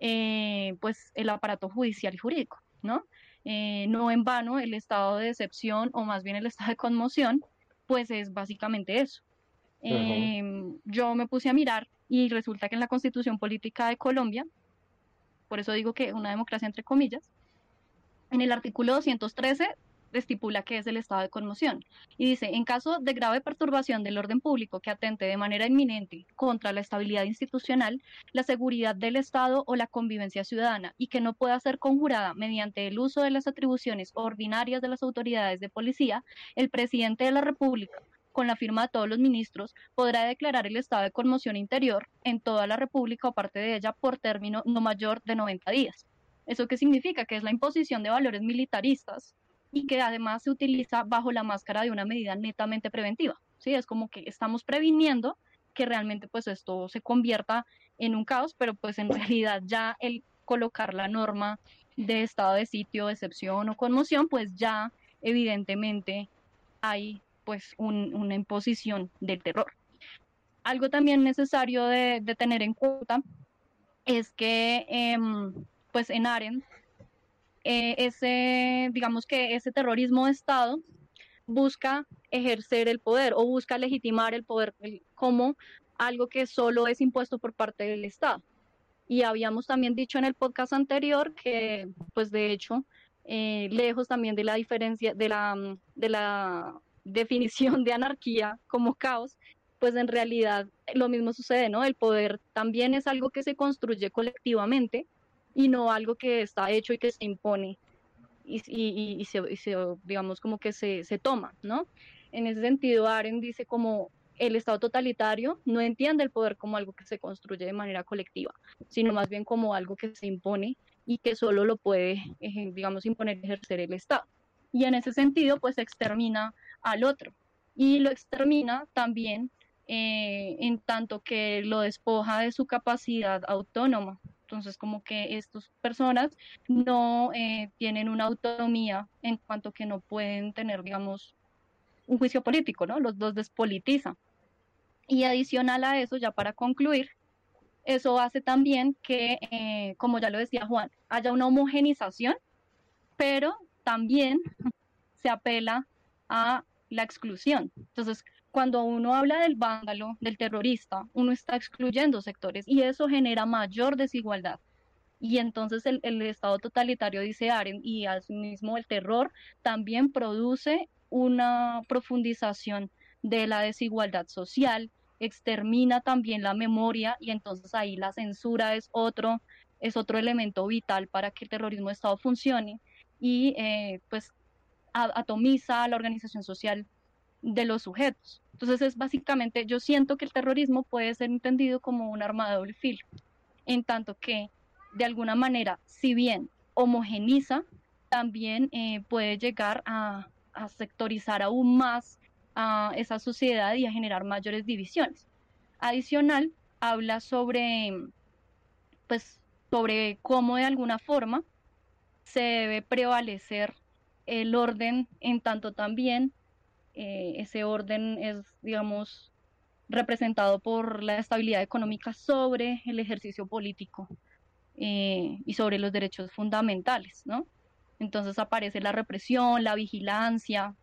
eh, pues el aparato judicial y jurídico, ¿no? Eh, no en vano el estado de excepción o más bien el estado de conmoción, pues es básicamente eso. Em, yo me puse a mirar y resulta que en la constitución política de Colombia, por eso digo que una democracia entre comillas, en el artículo 213 estipula que es el estado de conmoción y dice, en caso de grave perturbación del orden público que atente de manera inminente contra la estabilidad institucional, la seguridad del Estado o la convivencia ciudadana y que no pueda ser conjurada mediante el uso de las atribuciones ordinarias de las autoridades de policía, el presidente de la República con la firma de todos los ministros, podrá declarar el estado de conmoción interior en toda la República o parte de ella por término no mayor de 90 días. ¿Eso qué significa? Que es la imposición de valores militaristas y que además se utiliza bajo la máscara de una medida netamente preventiva. ¿sí? Es como que estamos previniendo que realmente pues esto se convierta en un caos, pero pues en realidad ya el colocar la norma de estado de sitio, excepción o conmoción, pues ya evidentemente hay pues una imposición del terror. Algo también necesario de, tener en cuenta es que em, pues en Aren, eh, ese, digamos que ese terrorismo de Estado busca ejercer el poder o busca legitimar el poder como algo que solo es impuesto por parte del Estado. Y habíamos también dicho en el podcast anterior que, pues de hecho, eh, lejos también de la diferencia, de la, de la definición de anarquía como caos, pues en realidad lo mismo sucede, ¿no? El poder también es algo que se construye colectivamente y no algo que está hecho y que se impone y, y, se, digamos, como que se, se toma, ¿no? En ese sentido, Aren dice como el Estado totalitario no entiende el poder como algo que se construye de manera colectiva, sino más bien como algo que se impone y que solo lo puede, digamos, imponer y ejercer el Estado. Y en ese sentido, pues extermina al otro. Y lo extermina también eh, en tanto que lo despoja de su capacidad autónoma, entonces, como que estas personas no eh, tienen una autonomía en cuanto que no pueden tener, digamos, un juicio político, ¿no? Los dos despolitizan. Y adicional a eso, ya para concluir, eso hace también que, eh, como ya lo decía Juan, haya una homogenización, pero también se apela a la exclusión. Entonces, cuando uno habla del vándalo, del terrorista, uno está excluyendo sectores y eso genera mayor desigualdad. Y entonces el, Estado totalitario, dice Aren, y asimismo el terror también produce una profundización de la desigualdad social, extermina también la memoria y entonces ahí la censura es otro, es otro elemento vital para que el terrorismo de Estado funcione y eh, pues atomiza la organización social de los sujetos. Entonces es básicamente, yo siento que el terrorismo puede ser entendido como un arma de doble filo, en tanto que de alguna manera, si bien homogeniza, también eh, puede llegar a, sectorizar aún más a esa sociedad y a generar mayores divisiones. Adicional, habla sobre, pues, sobre cómo de alguna forma se debe prevalecer el orden en tanto también eh, ese orden es, digamos, representado por la estabilidad económica sobre el ejercicio político eh, y sobre los derechos fundamentales, ¿no? Entonces aparece la represión, la vigilancia,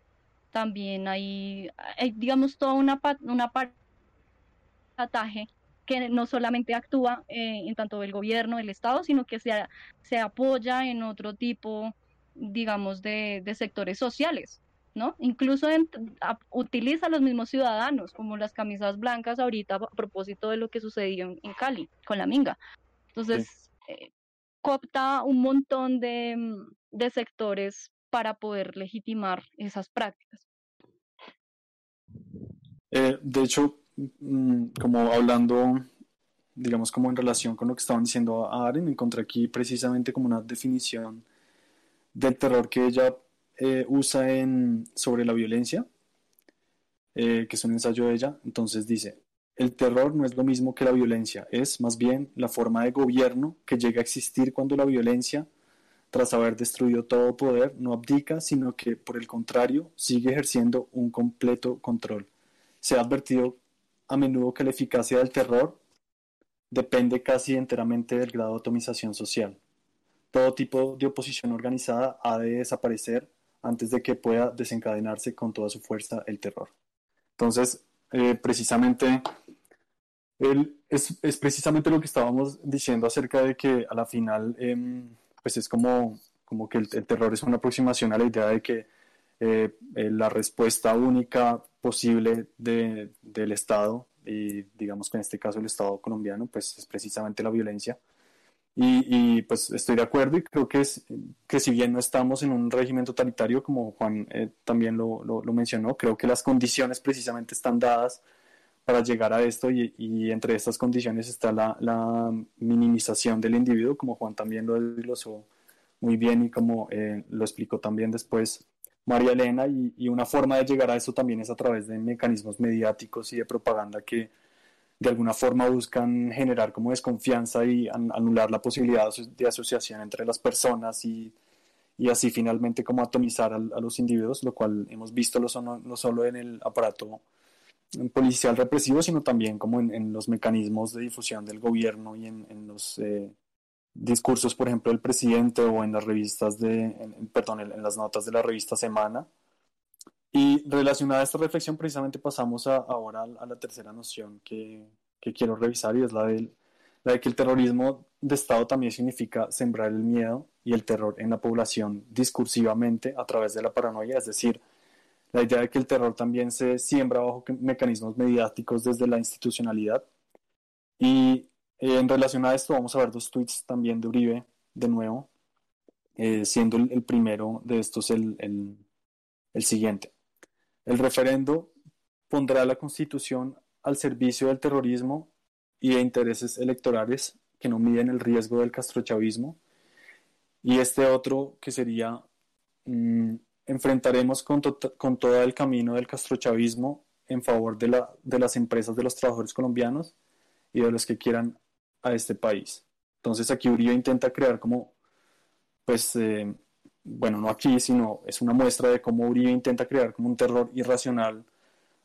también hay, digamos, toda una, una que no solamente actúa eh, en tanto el gobierno, el Estado, sino que se, se apoya en otro tipo, digamos, de, de sectores sociales. ¿no? Incluso utiliza a los mismos ciudadanos, como las camisas blancas ahorita a propósito de lo que sucedió en, Cali con la Minga. Entonces, eh, coopta un montón de, mm, de sectores para poder legitimar esas prácticas. Eh, de hecho, mm, como hablando, digamos, como en relación con lo que estaban diciendo a Aren, encontré aquí precisamente como una definición del terror que ella eh, usa en, sobre la violencia, eh, que es un ensayo de ella. Entonces dice, el terror no es lo mismo que la violencia, es más bien la forma de gobierno que llega a existir cuando la violencia, tras haber destruido todo poder, no abdica, sino que, por el contrario, sigue ejerciendo un completo control. Se ha advertido a menudo que la eficacia del terror depende casi enteramente del grado de atomización social. Todo tipo de oposición organizada ha de desaparecer antes de que pueda desencadenarse con toda su fuerza el terror. Entonces, eh, precisamente, es, es, precisamente lo que estábamos diciendo acerca de que a la final, em, pues es como, como que el, terror es una aproximación a la idea de que eh, eh, la respuesta única posible de, del Estado, y digamos que en este caso el Estado colombiano, pues es precisamente la violencia. Y, pues estoy de acuerdo y creo que, es, que si bien no estamos en un régimen totalitario, como Juan eh, también lo, lo, mencionó, creo que las condiciones precisamente están dadas para llegar a esto y, y entre estas condiciones está la, la, minimización del individuo, como Juan también lo desglosó muy bien y como eh, lo explicó también después María Elena, y, y una forma de llegar a eso también es a través de mecanismos mediáticos y de propaganda que de alguna forma buscan generar como desconfianza y anular la posibilidad de asociación entre las personas y, y así finalmente como atomizar a, los individuos, lo cual hemos visto no, no solo en el aparato policial represivo, sino también como en, los mecanismos de difusión del gobierno y en, los eh, discursos, por ejemplo, del presidente o en las revistas de, perdón, en, las notas de la revista Semana. Y relacionada a esta reflexión, precisamente pasamos ahora a, la tercera noción que, que, quiero revisar y es la, del, la de que el terrorismo de Estado también significa sembrar el miedo y el terror en la población discursivamente a través de la paranoia, es decir, la idea de que el terror también se siembra bajo mecanismos mediáticos desde la institucionalidad. Y eh, en relación a esto vamos a ver dos tweets también de Uribe, de nuevo, eh, siendo el, primero de estos el, el, el siguiente. El referendo pondrá la Constitución al servicio del terrorismo y de intereses electorales que no miden el riesgo del castrochavismo. Y este otro que sería, mm, enfrentaremos con, con, todo el camino del castrochavismo en favor de, la, de las empresas de los trabajadores colombianos y de los que quieran a este país. Entonces aquí Uribe intenta crear como, pues, eh, bueno, no aquí, sino es una muestra de cómo Uribe intenta crear como un terror irracional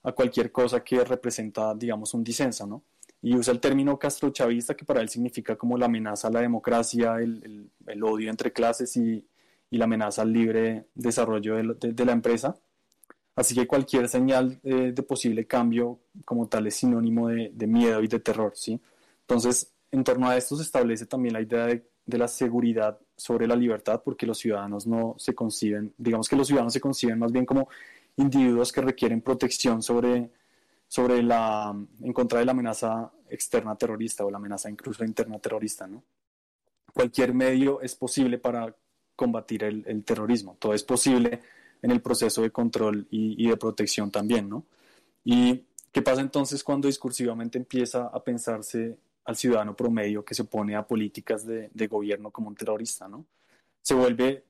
a cualquier cosa que representa, digamos, un disenso, ¿no? Y usa el término castrochavista que para él significa como la amenaza a la democracia, el, el, odio entre clases y, y, la amenaza al libre desarrollo de, de, la empresa. Así que cualquier señal eh, de posible cambio como tal es sinónimo de, de, miedo y de terror, ¿sí? Entonces, en torno a esto se establece también la idea de, de la seguridad sobre la libertad, porque los ciudadanos no se conciben, digamos que los ciudadanos se conciben más bien como individuos que requieren protección sobre, sobre la, en contra de la amenaza externa terrorista o la amenaza incluso interna terrorista, ¿no? Cualquier medio es posible para combatir el, terrorismo, todo es posible en el proceso de control y, de protección también, ¿no? ¿Y qué pasa entonces cuando discursivamente empieza a pensarse al ciudadano promedio que se opone a políticas de, gobierno como un terrorista, ¿no? Se vuelve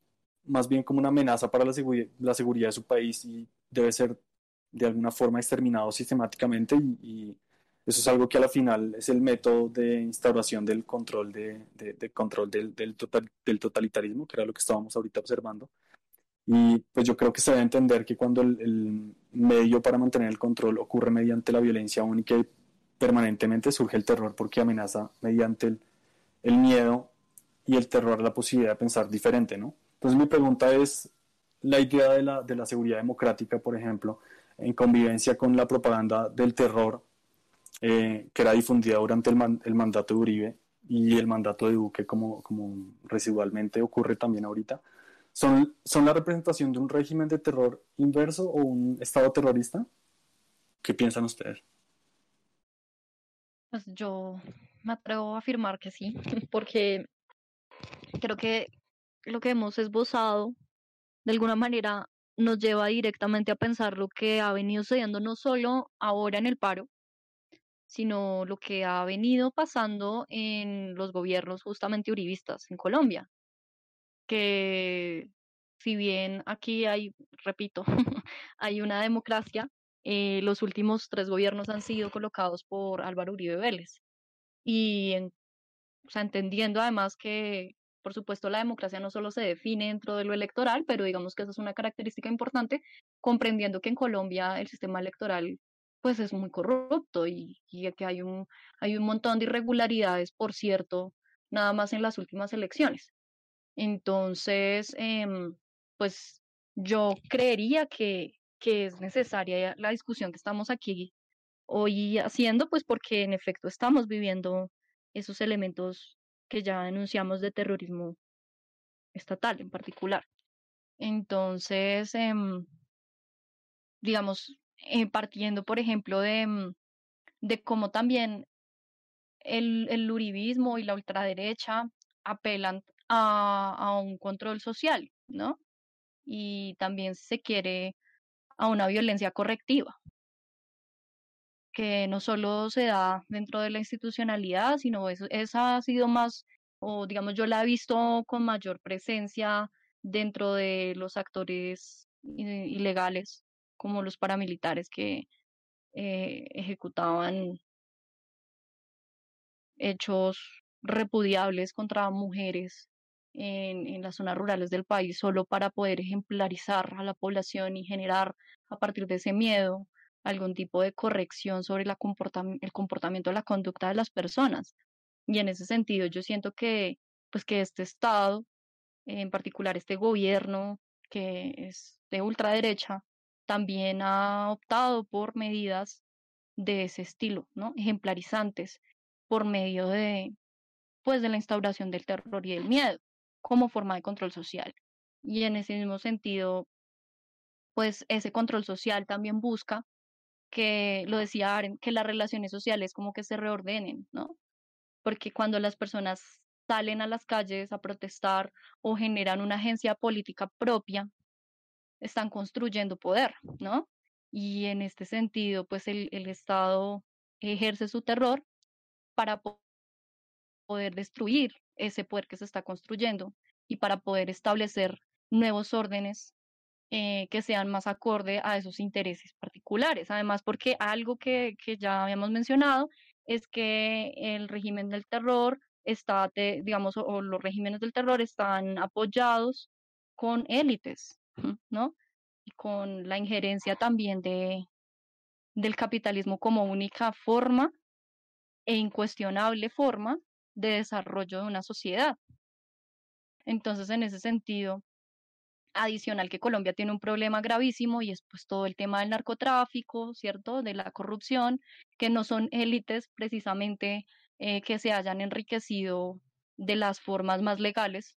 más bien como una amenaza para la, la seguridad de su país y debe ser de alguna forma exterminado sistemáticamente y, eso es algo que a la final es el método de instauración del control, de, control del, del, del, totalitarismo, que era lo que estábamos ahorita observando. Y pues yo creo que se debe entender que cuando el, el medio para mantener el control ocurre mediante la violencia única y permanentemente surge el terror porque amenaza mediante el, miedo y el terror la posibilidad de pensar diferente, ¿no? Entonces mi pregunta es, la idea de la, seguridad democrática, por ejemplo, en convivencia con la propaganda del terror eh, que era difundida durante el, el, mandato de Uribe y el mandato de Duque, como, como residualmente ocurre también ahorita, son, son la representación de un régimen de terror inverso o un Estado terrorista. ¿Qué piensan ustedes? Pues yo me atrevo a afirmar que sí, porque creo que lo que hemos esbozado de alguna manera nos lleva directamente a pensar lo que ha venido sucediendo no solo ahora en el paro, sino lo que ha venido pasando en los gobiernos justamente uribistas en Colombia, que si bien aquí hay, repito, hay una democracia, eh, los últimos tres gobiernos han sido colocados por Álvaro Uribe Vélez. Y o sea, entendiendo además que por supuesto, la democracia no solo se define dentro de lo electoral, pero digamos que esa es una característica importante, comprendiendo que en Colombia el sistema electoral pues es muy corrupto y, que hay un, hay un montón de irregularidades, por cierto, nada más en las últimas elecciones. Entonces, em, pues yo creería que, que es necesaria la discusión que estamos aquí hoy haciendo, pues porque en efecto estamos viviendo esos elementos que ya denunciamos de terrorismo estatal en particular. Entonces, em, digamos, eh, partiendo, por ejemplo, de, em, de cómo también el, el uribismo y la ultraderecha apelan a, a un control social, ¿no? Y también se quiere a una violencia correctiva que no solo se da dentro de la institucionalidad, sino eso, esa ha sido más, o digamos, yo la he visto con mayor presencia dentro de los actores ilegales, como los paramilitares que eh, ejecutaban hechos repudiables contra mujeres en, en, las zonas rurales del país solo para poder ejemplarizar a la población y generar a partir de ese miedo algún tipo de corrección sobre la el comportamiento, la conducta de las personas. Y en ese sentido, yo siento que, pues, que este Estado, en particular este gobierno que es de ultraderecha, también ha optado por medidas de ese estilo, ¿no? Ejemplarizantes por medio de, pues, de la instauración del terror y el miedo como forma de control social. Y en ese mismo sentido, pues ese control social también busca que lo decía Aren, que las relaciones sociales como que se reordenen, ¿no? Porque cuando las personas salen a las calles a protestar o generan una agencia política propia, están construyendo poder, ¿no? Y en este sentido, pues el, el Estado ejerce su terror para poder destruir ese poder que se está construyendo y para poder establecer nuevos órdenes eh, que sean más acorde a esos intereses particulares. Además, porque algo que, que ya habíamos mencionado es que el régimen del terror está, digamos, o, los regímenes del terror están apoyados con élites, ¿no? Y con la injerencia también de, del capitalismo como única forma e incuestionable forma de desarrollo de una sociedad. Entonces, en ese sentido, adicional que Colombia tiene un problema gravísimo y es pues todo el tema del narcotráfico, ¿cierto? De la corrupción, que no son élites precisamente eh, que se hayan enriquecido de las formas más legales,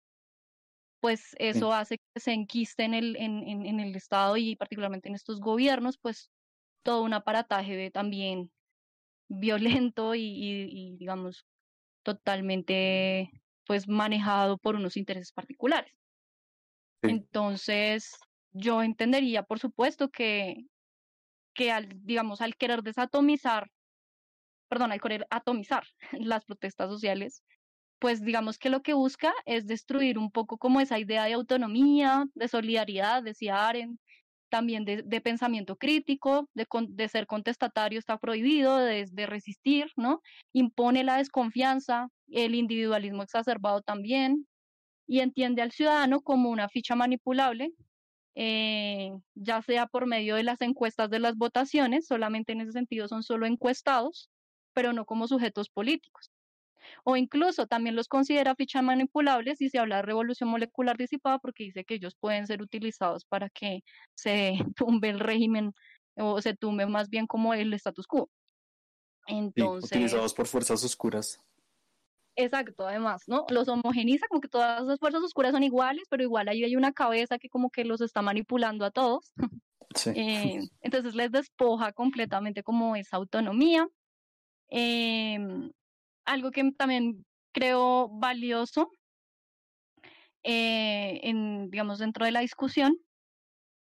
pues eso hace que se enquiste en el, en, en, el Estado y particularmente en estos gobiernos, pues todo un aparataje también violento y, y digamos totalmente pues manejado por unos intereses particulares. Entonces, yo entendería, por supuesto, que, que al, digamos, al querer desatomizar, perdón, al querer atomizar las protestas sociales, pues digamos que lo que busca es destruir un poco como esa idea de autonomía, de solidaridad, decía Aren, también de, pensamiento crítico, de, ser contestatario está prohibido, de, de resistir, ¿no? Impone la desconfianza, el individualismo exacerbado también, y entiende al ciudadano como una ficha manipulable, eh, ya sea por medio de las encuestas de las votaciones, solamente en ese sentido son solo encuestados, pero no como sujetos políticos. O incluso también los considera fichas manipulables y se habla de revolución molecular disipada porque dice que ellos pueden ser utilizados para que se tumbe el régimen o se tumbe más bien como el status quo. Entonces, utilizados por fuerzas oscuras. Exacto, además, ¿no? Los homogeniza como que todas las fuerzas oscuras son iguales, pero igual ahí hay una cabeza que como que los está manipulando a todos. Sí. Eh, entonces les despoja completamente como esa autonomía. Em, algo que también creo valioso eh, en, digamos, dentro de la discusión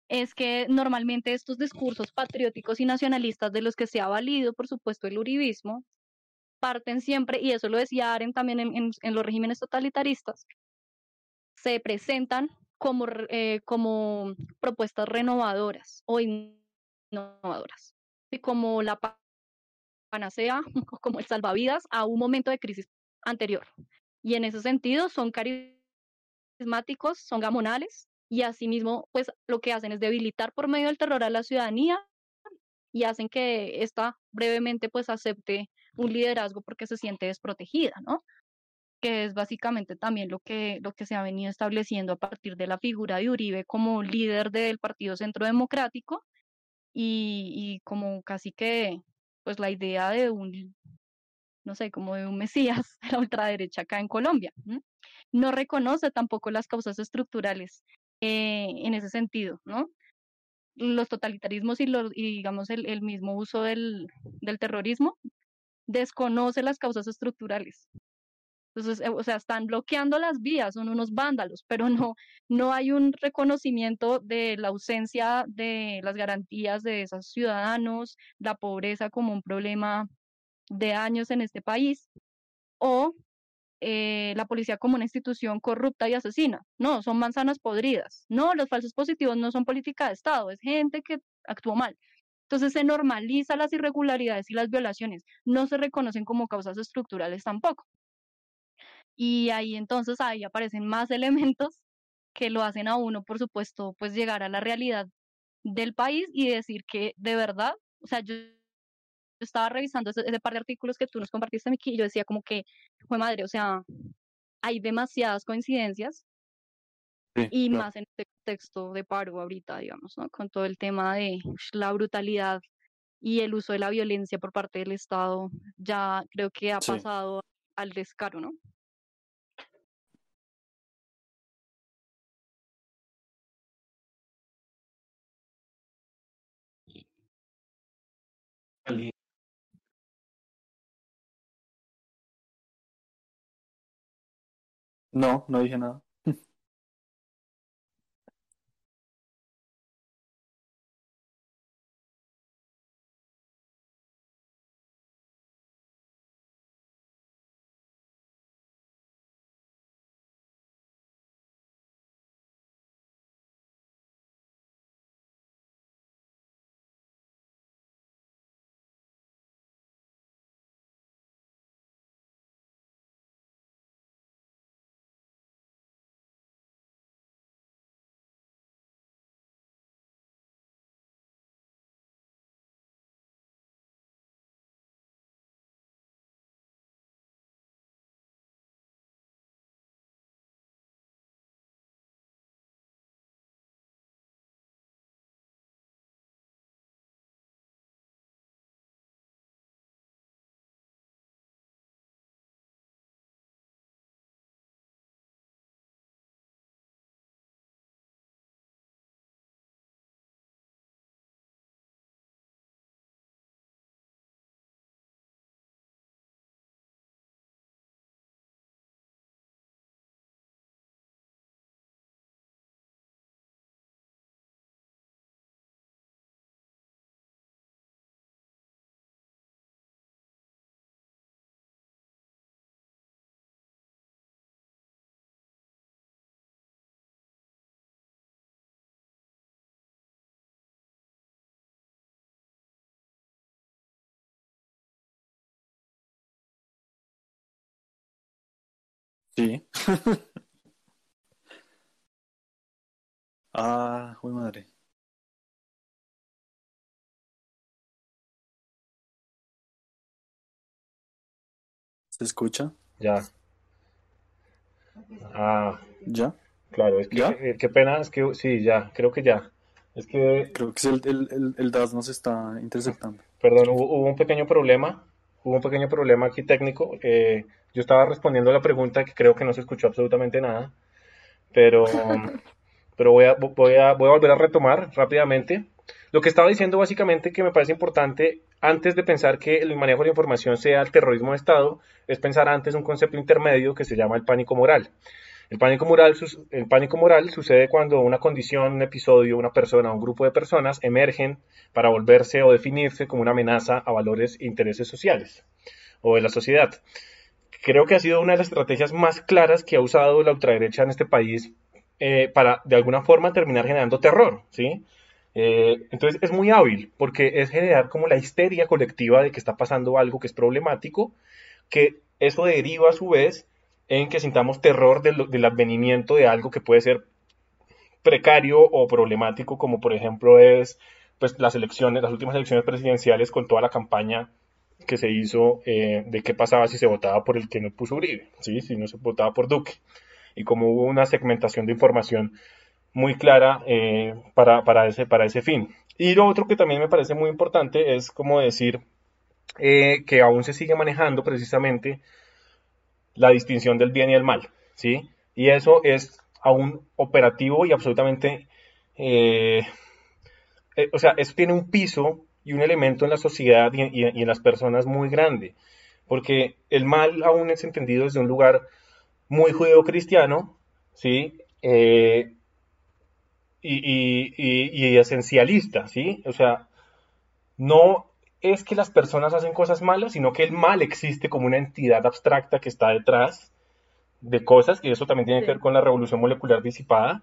es que normalmente estos discursos patrióticos y nacionalistas de los que se ha valido, por supuesto, el uribismo, parten siempre, y eso lo decía Aren también en, los regímenes totalitaristas, se presentan como, eh, como propuestas renovadoras o innovadoras, como la panacea como el salvavidas a un momento de crisis anterior. Y en ese sentido son carismáticos, son gamonales, y asimismo, pues lo que hacen es debilitar por medio del terror a la ciudadanía y hacen que ésta brevemente pues acepte un liderazgo porque se siente desprotegida, ¿no? Que es básicamente también lo que, lo que se ha venido estableciendo a partir de la figura de Uribe como líder del Partido Centro Democrático y como casi que pues la idea de un, no sé, como de un mesías de la ultraderecha acá en Colombia. No reconoce tampoco las causas estructurales eh, en ese sentido, ¿no? Los totalitarismos y, los, digamos el, el mismo uso del, del, terrorismo desconoce las causas estructurales. Entonces, eh, o sea, están bloqueando las vías, son unos vándalos, pero no, no hay un reconocimiento de la ausencia de las garantías de esos ciudadanos, la pobreza como un problema de años en este país, o eh, la policía como una institución corrupta y asesina. No, son manzanas podridas. No, los falsos positivos no son política de Estado, es gente que actuó mal. Entonces se normaliza las irregularidades y las violaciones, no se reconocen como causas estructurales tampoco. Y ahí entonces ahí aparecen más elementos que lo hacen a uno, por supuesto, pues llegar a la realidad del país y decir que de verdad, o sea, yo estaba revisando ese, par de artículos que tú nos compartiste, Miki, y yo decía como que, fue madre, o sea, hay demasiadas coincidencias y más en este contexto de paro ahorita, digamos, ¿no? Con todo el tema de la brutalidad y el uso de la violencia por parte del Estado, ya creo que ha pasado al descaro, ¿no? No, no dije nada. Sí. Ah, uy, madre. ¿Se escucha? Ya. Ah. ¿Ya? Claro, es que, eh, qué pena, es que sí, ya, creo que ya. Es que... Creo que el, el, el, DAS nos está interceptando. Perdón, hubo, un pequeño problema, hubo un pequeño problema aquí técnico. Eh, yo estaba respondiendo a la pregunta que creo que no se escuchó absolutamente nada, pero, pero voy, a, voy, a, voy a volver a retomar rápidamente. Lo que estaba diciendo básicamente que me parece importante, antes de pensar que el manejo de la información sea el terrorismo de Estado, es pensar antes un concepto intermedio que se llama el pánico moral. El pánico, moral, el pánico moral sucede cuando una condición, un episodio, una persona un grupo de personas emergen para volverse o definirse como una amenaza a valores e intereses sociales o de la sociedad. Creo que ha sido una de las estrategias más claras que ha usado la ultraderecha en este país eh, para, de alguna forma, terminar generando terror, ¿sí? Eh, entonces es muy hábil porque es generar como la histeria colectiva de que está pasando algo que es problemático, que eso deriva a su vez en que sintamos terror del, advenimiento de algo que puede ser precario o problemático, como por ejemplo es pues, las elecciones, las últimas elecciones presidenciales con toda la campaña que se hizo eh, de qué pasaba si se votaba por el que no puso Uribe, ¿sí? si no se votaba por Duque, y como hubo una segmentación de información muy clara eh, para, ese, para ese fin. Y lo otro que también me parece muy importante es como decir eh, que aún se sigue manejando precisamente la distinción del bien y el mal, ¿sí? Y eso es aún operativo y absolutamente, eh, eh, o sea, eso tiene un piso y un elemento en la sociedad y, en las personas muy grande, porque el mal aún es entendido desde un lugar muy judeo-cristiano, ¿sí? Eh, y, y, esencialista, ¿sí? O sea, no es que las personas hacen cosas malas, sino que el mal existe como una entidad abstracta que está detrás de cosas, y eso también tiene que ver con la revolución molecular disipada,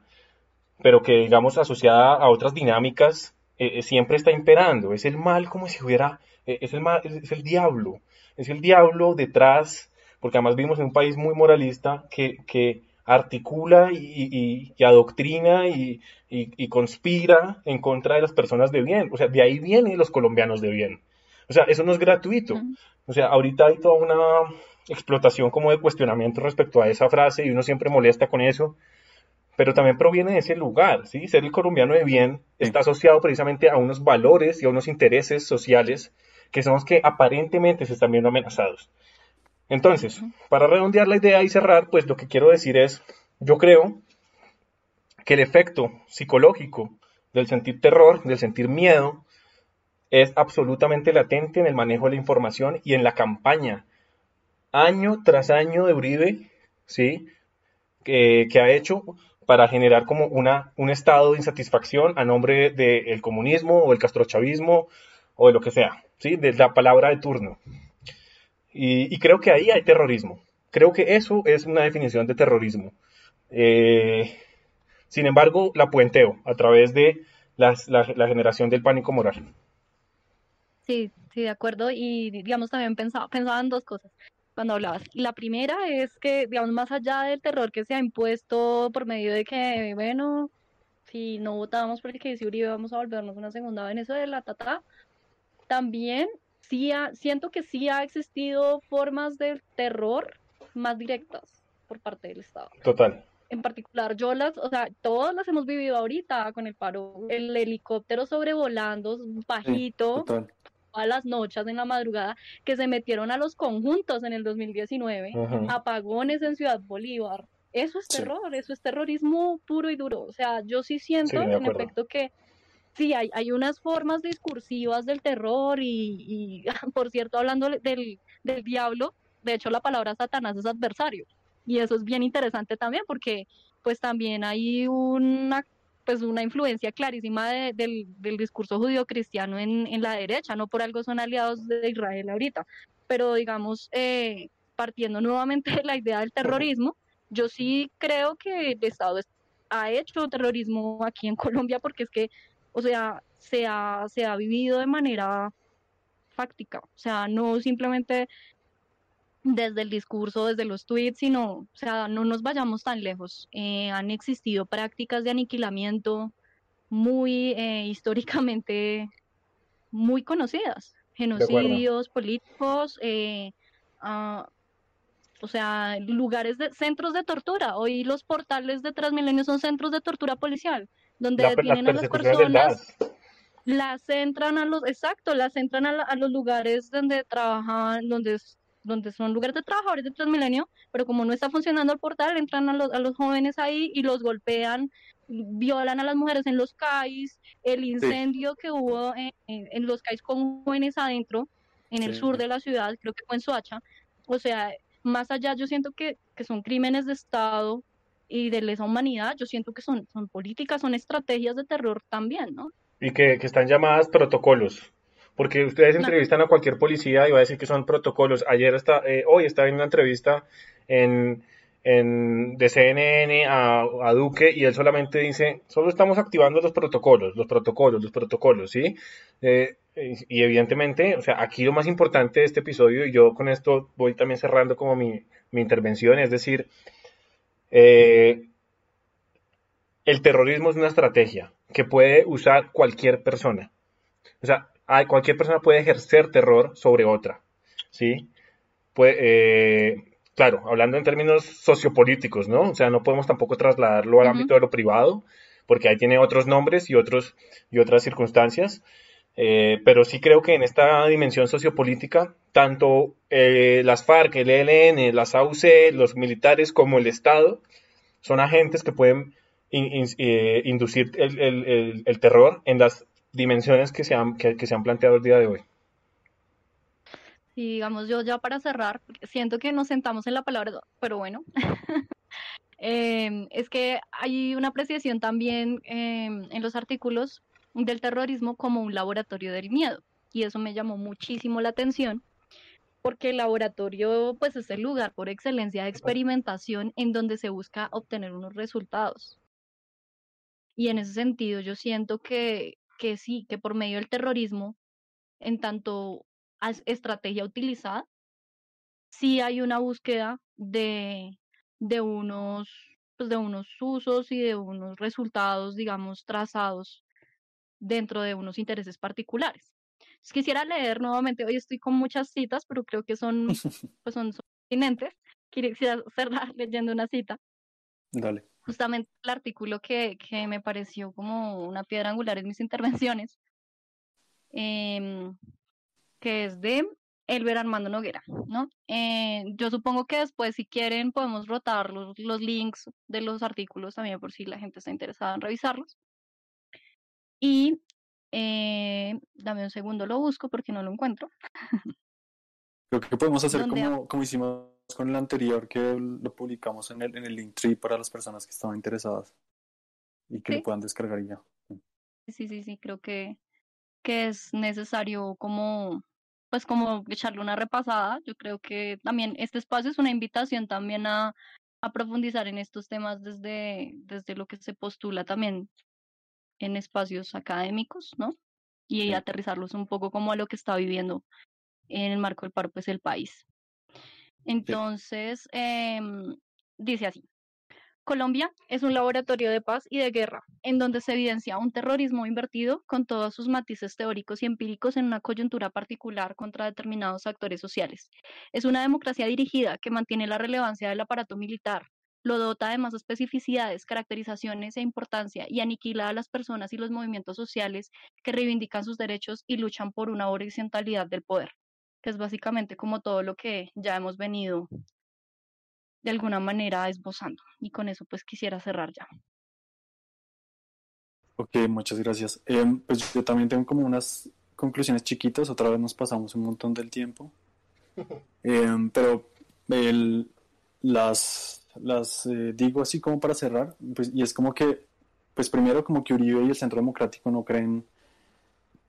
pero que, digamos, asociada a otras dinámicas, eh, eh, siempre está imperando. Es el mal como si hubiera, eh, es, el mal, es, el diablo, es el diablo detrás, porque además vivimos en un país muy moralista que, que articula y, adoctrina y, conspira en contra de las personas de bien. O sea, de ahí vienen los colombianos de bien. O sea, eso no es gratuito. O sea, ahorita hay toda una explotación como de cuestionamiento respecto a esa frase y uno siempre molesta con eso, pero también proviene de ese lugar, ¿sí? Ser el colombiano de bien está asociado precisamente a unos valores y a unos intereses sociales que son los que aparentemente se están viendo amenazados. Entonces, para redondear la idea y cerrar, pues lo que quiero decir es, yo creo que el efecto psicológico del sentir terror, del sentir miedo, es absolutamente latente en el manejo de la información y en la campaña. Año tras año de Uribe, ¿sí? Que, ha hecho para generar como una, un estado de insatisfacción a nombre del comunismo o el castrochavismo o de lo que sea, ¿sí? De la palabra de turno. Y, creo que ahí hay terrorismo. Creo que eso es una definición de terrorismo. Eh, sin embargo, la puenteo a través de la, generación del pánico moral. Sí, sí, de acuerdo. Y digamos, también pensaba, pensaba en dos cosas cuando hablabas. La primera es que, digamos, más allá del terror que se ha impuesto por medio de que, bueno, si no votábamos porque que dice Uribe vamos a volvernos una segunda Venezuela, ta, ta, también sí siento que sí ha existido formas de terror más directas por parte del Estado. Total. En particular, yo las, o sea, todas las hemos vivido ahorita con el paro, el helicóptero sobrevolando bajito, a las noches en la madrugada, que se metieron a los conjuntos en el 2019, apagones en Ciudad Bolívar. Eso es terror, eso es terrorismo puro y duro. O sea, yo sí siento en efecto que sí, hay, hay unas formas discursivas del terror y, por cierto, hablando del, del diablo, de hecho la palabra Satanás es adversario. Y eso es bien interesante también porque pues también hay una pues una influencia clarísima del, del, discurso judío-cristiano en, en, la derecha, no por algo son aliados de Israel ahorita, pero digamos, eh, partiendo nuevamente de la idea del terrorismo, yo sí creo que el Estado ha hecho terrorismo aquí en Colombia porque es que o sea, se ha, se ha vivido de manera fáctica, o sea, no simplemente desde el discurso, desde los tweets, sino, o sea, no nos vayamos tan lejos. Eh, han existido prácticas de aniquilamiento muy eh, históricamente muy conocidas, genocidios políticos, eh, ah, O sea, lugares de centros de tortura. Hoy los portales de Transmilenio son centros de tortura policial, donde detienen a las personas, las entran a los, exacto, las entran a, los lugares donde trabajan, donde donde son lugares de trabajadores de Transmilenio, pero como no está funcionando el portal, entran a los, a los jóvenes ahí y los golpean, violan a las mujeres en los CAIs, el incendio que hubo en, los CAIs con jóvenes adentro, en el sur de la ciudad, creo que fue en Soacha, o sea, más allá yo siento que, que son crímenes de Estado y de lesa humanidad, yo siento que son, son políticas, son estrategias de terror también, ¿no? Y que, que están llamadas protocolos. Porque ustedes entrevistan a cualquier policía y va a decir que son protocolos. Ayer está, eh, hoy estaba en una entrevista en, en, de CNN a, a, Duque y él solamente dice, solo estamos activando los protocolos, los protocolos, los protocolos, ¿sí? Eh, y evidentemente, o sea, aquí lo más importante de este episodio, y yo con esto voy también cerrando como mi, mi intervención, es decir, eh, el terrorismo es una estrategia que puede usar cualquier persona. O sea, cualquier persona puede ejercer terror sobre otra, ¿sí? Eh, claro, hablando en términos sociopolíticos, ¿no? O sea, no podemos tampoco trasladarlo al ámbito de lo privado, porque ahí tiene otros nombres y, otros, y otras circunstancias, eh, pero sí creo que en esta dimensión sociopolítica, tanto eh, las FARC, el ELN, las AUC, los militares como el Estado, son agentes que pueden inducir el terror en las dimensiones que se han, que, se han planteado el día de hoy. Y digamos, yo ya para cerrar, siento que nos sentamos en la palabra, pero bueno, em, es que hay una apreciación también em, en los artículos del terrorismo como un laboratorio del miedo. Y eso me llamó muchísimo la atención, porque el laboratorio pues es el lugar por excelencia de experimentación en donde se busca obtener unos resultados. Y en ese sentido yo siento que que sí, que por medio del terrorismo, en tanto estrategia utilizada, sí hay una búsqueda de, de, unos, pues de unos usos y de unos resultados, digamos, trazados dentro de unos intereses particulares. quisiera leer nuevamente, hoy estoy con muchas citas, pero creo que son, pues son, son pertinentes. Quisiera cerrar leyendo una cita. Dale justamente el artículo que, que, me pareció como una piedra angular en mis intervenciones, em, que es de Elber Armando Noguera, ¿no? Eh, yo supongo que después, si quieren, podemos rotar los, los, links de los artículos también por si la gente está interesada en revisarlos. Y eh, dame un segundo, lo busco porque no lo encuentro. Creo que podemos hacer como, como hicimos con el anterior que lo publicamos en el, en el Linktree para las personas que estaban interesadas y que lo puedan descargar ya. Sí, sí, sí, creo que, que es necesario como pues como echarle una repasada. Yo creo que también este espacio es una invitación también a, a profundizar en estos temas desde, desde lo que se postula también en espacios académicos, ¿no? Y aterrizarlos un poco como a lo que está viviendo en el marco del paro, pues el país. Entonces, em, dice así. Colombia es un laboratorio de paz y de guerra, en donde se evidencia un terrorismo invertido con todos sus matices teóricos y empíricos en una coyuntura particular contra determinados actores sociales. Es una democracia dirigida que mantiene la relevancia del aparato militar, lo dota de más especificidades, caracterizaciones e importancia y aniquila a las personas y los movimientos sociales que reivindican sus derechos y luchan por una horizontalidad del poder que es básicamente como todo lo que ya hemos venido de alguna manera esbozando. Y con eso pues quisiera cerrar ya. Ok, muchas gracias. Em, pues yo también tengo como unas conclusiones chiquitas, otra vez nos pasamos un montón del tiempo, em, pero el, las, las eh, digo así como para cerrar, pues, y es como que, pues primero como que Uribe y el Centro Democrático no creen,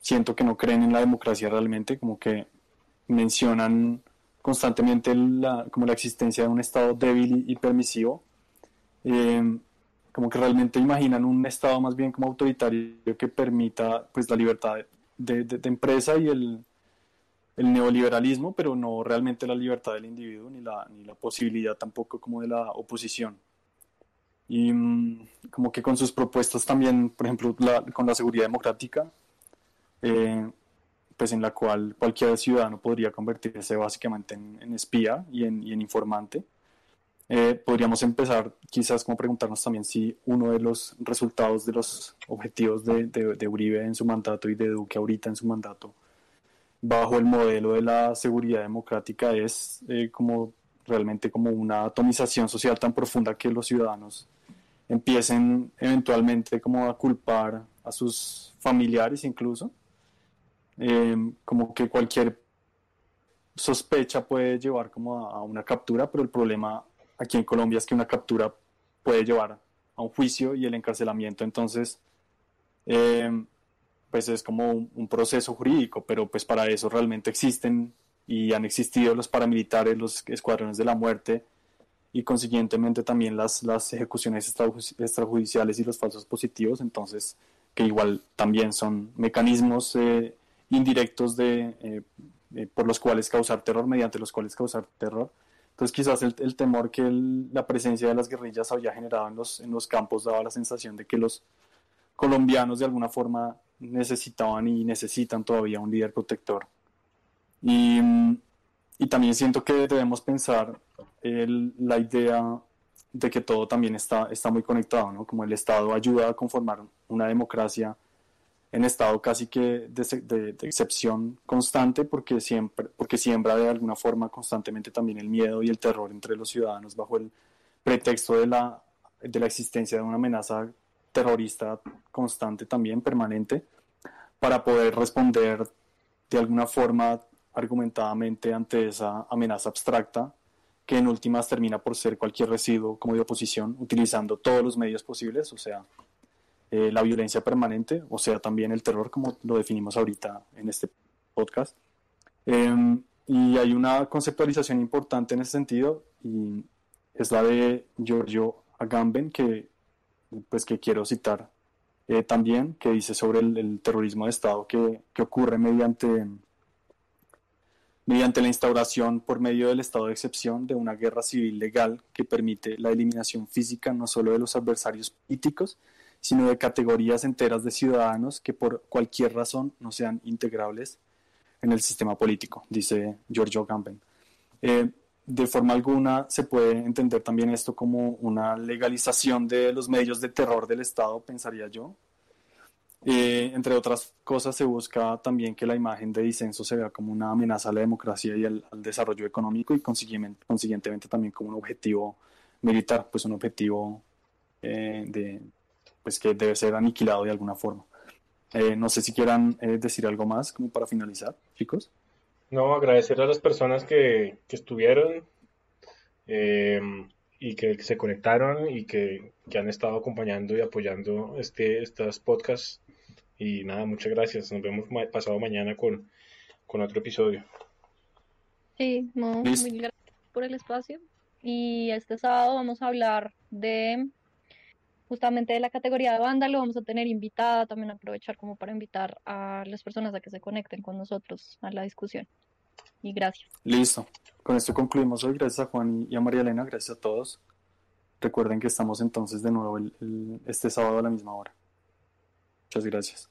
siento que no creen en la democracia realmente, como que mencionan constantemente la, como la existencia de un Estado débil y, permisivo, eh, como que realmente imaginan un Estado más bien como autoritario que permita pues la libertad de, de, empresa y el, el, neoliberalismo, pero no realmente la libertad del individuo ni la, ni la posibilidad tampoco como de la oposición. Y mm, como que con sus propuestas también, por ejemplo, con la seguridad democrática, eh, pues en la cual cualquier ciudadano podría convertirse básicamente en, espía y en, informante. Eh, podríamos empezar quizás como preguntarnos también si uno de los resultados de los objetivos de, de, Uribe en su mandato y de Duque ahorita en su mandato bajo el modelo de la seguridad democrática es eh, como realmente como una atomización social tan profunda que los ciudadanos empiecen eventualmente como a culpar a sus familiares incluso, em, como que cualquier sospecha puede llevar como a, una captura, pero el problema aquí en Colombia es que una captura puede llevar a un juicio y el encarcelamiento, entonces em, pues es como un, un, proceso jurídico, pero pues para eso realmente existen y han existido los paramilitares, los escuadrones de la muerte, y consiguientemente también las, las ejecuciones extrajudiciales y los falsos positivos, entonces que igual también son mecanismos eh, indirectos de, eh, eh, por los cuales causar terror, mediante los cuales causar terror. Entonces quizás el, el temor que la presencia de las guerrillas había generado en los, en los campos daba la sensación de que los colombianos de alguna forma necesitaban y necesitan todavía un líder protector. Y, y también siento que debemos pensar la idea de que todo también está, está muy conectado, ¿no? Como el Estado ayuda a conformar una democracia en estado casi que de, excepción constante porque, siempre, porque siembra de alguna forma constantemente también el miedo y el terror entre los ciudadanos bajo el pretexto de la, de la existencia de una amenaza terrorista constante también, permanente, para poder responder de alguna forma argumentadamente ante esa amenaza abstracta que en últimas termina por ser cualquier residuo como de oposición, utilizando todos los medios posibles, o sea, eh, la violencia permanente, o sea, también el terror, como lo definimos ahorita en este podcast. Em, y hay una conceptualización importante en ese sentido, y es la de Giorgio Agamben, que, pues, que quiero citar eh, también, que dice sobre el, el, terrorismo de Estado que, que ocurre mediante mediante la instauración por medio del estado de excepción de una guerra civil legal que permite la eliminación física no solo de los adversarios políticos, sino de categorías enteras de ciudadanos que por cualquier razón no sean integrables en el sistema político, dice Giorgio Gamben. Eh, de forma alguna se puede entender también esto como una legalización de los medios de terror del Estado, pensaría yo, eh, entre otras cosas, se busca también que la imagen de disenso se vea como una amenaza a la democracia y al, desarrollo económico y consiguientemente, también como un objetivo militar, pues un objetivo eh, de, pues que debe ser aniquilado de alguna forma. Eh, no sé si quieran decir algo más como para finalizar, chicos. No, agradecer a las personas que, que estuvieron y que, se conectaron y que, que, han estado acompañando y apoyando este, estas podcasts y nada, muchas gracias. Nos vemos pasado mañana con, otro episodio. Sí, muy gracias por el espacio. Y este sábado vamos a hablar de justamente de la categoría de vándalo. Vamos a tener invitada, también aprovechar como para invitar a las personas a que se conecten con nosotros a la discusión. Y gracias. Listo. Con esto concluimos hoy. Gracias a Juan y a María Elena. Gracias a todos. Recuerden que estamos entonces de nuevo este sábado a la misma hora. Muchas gracias.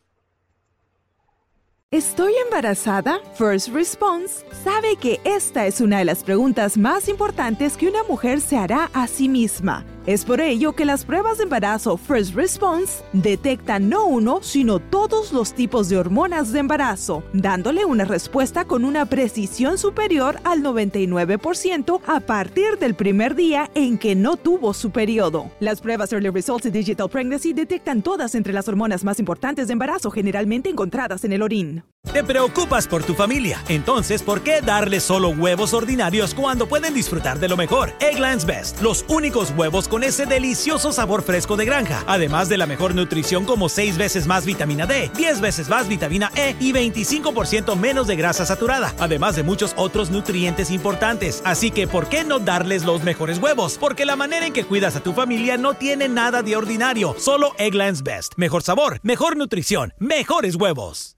¿Estoy embarazada? First Response sabe que esta es una de las preguntas más importantes que una mujer se hará a sí misma. Es por ello que las pruebas de embarazo First Response detectan no uno, sino todos los tipos de hormonas de embarazo, dándole una respuesta con una precisión superior al 99% a partir del primer día en que no tuvo su periodo. Las pruebas Early Results y Digital Pregnancy detectan todas entre las hormonas más importantes de embarazo generalmente encontradas en el orín. Te preocupas por tu familia, entonces ¿por qué darles solo huevos ordinarios cuando pueden disfrutar de lo mejor? Egglands Best, los únicos huevos con ese delicioso sabor fresco de granja, además de la mejor nutrición como 6 veces más vitamina D, 10 veces más vitamina E y 25% menos de grasa saturada, además de muchos otros nutrientes importantes. Así que ¿por qué no darles los mejores huevos? Porque la manera en que cuidas a tu familia no tiene nada de ordinario, solo Egglands Best. Mejor sabor, mejor nutrición, mejores huevos.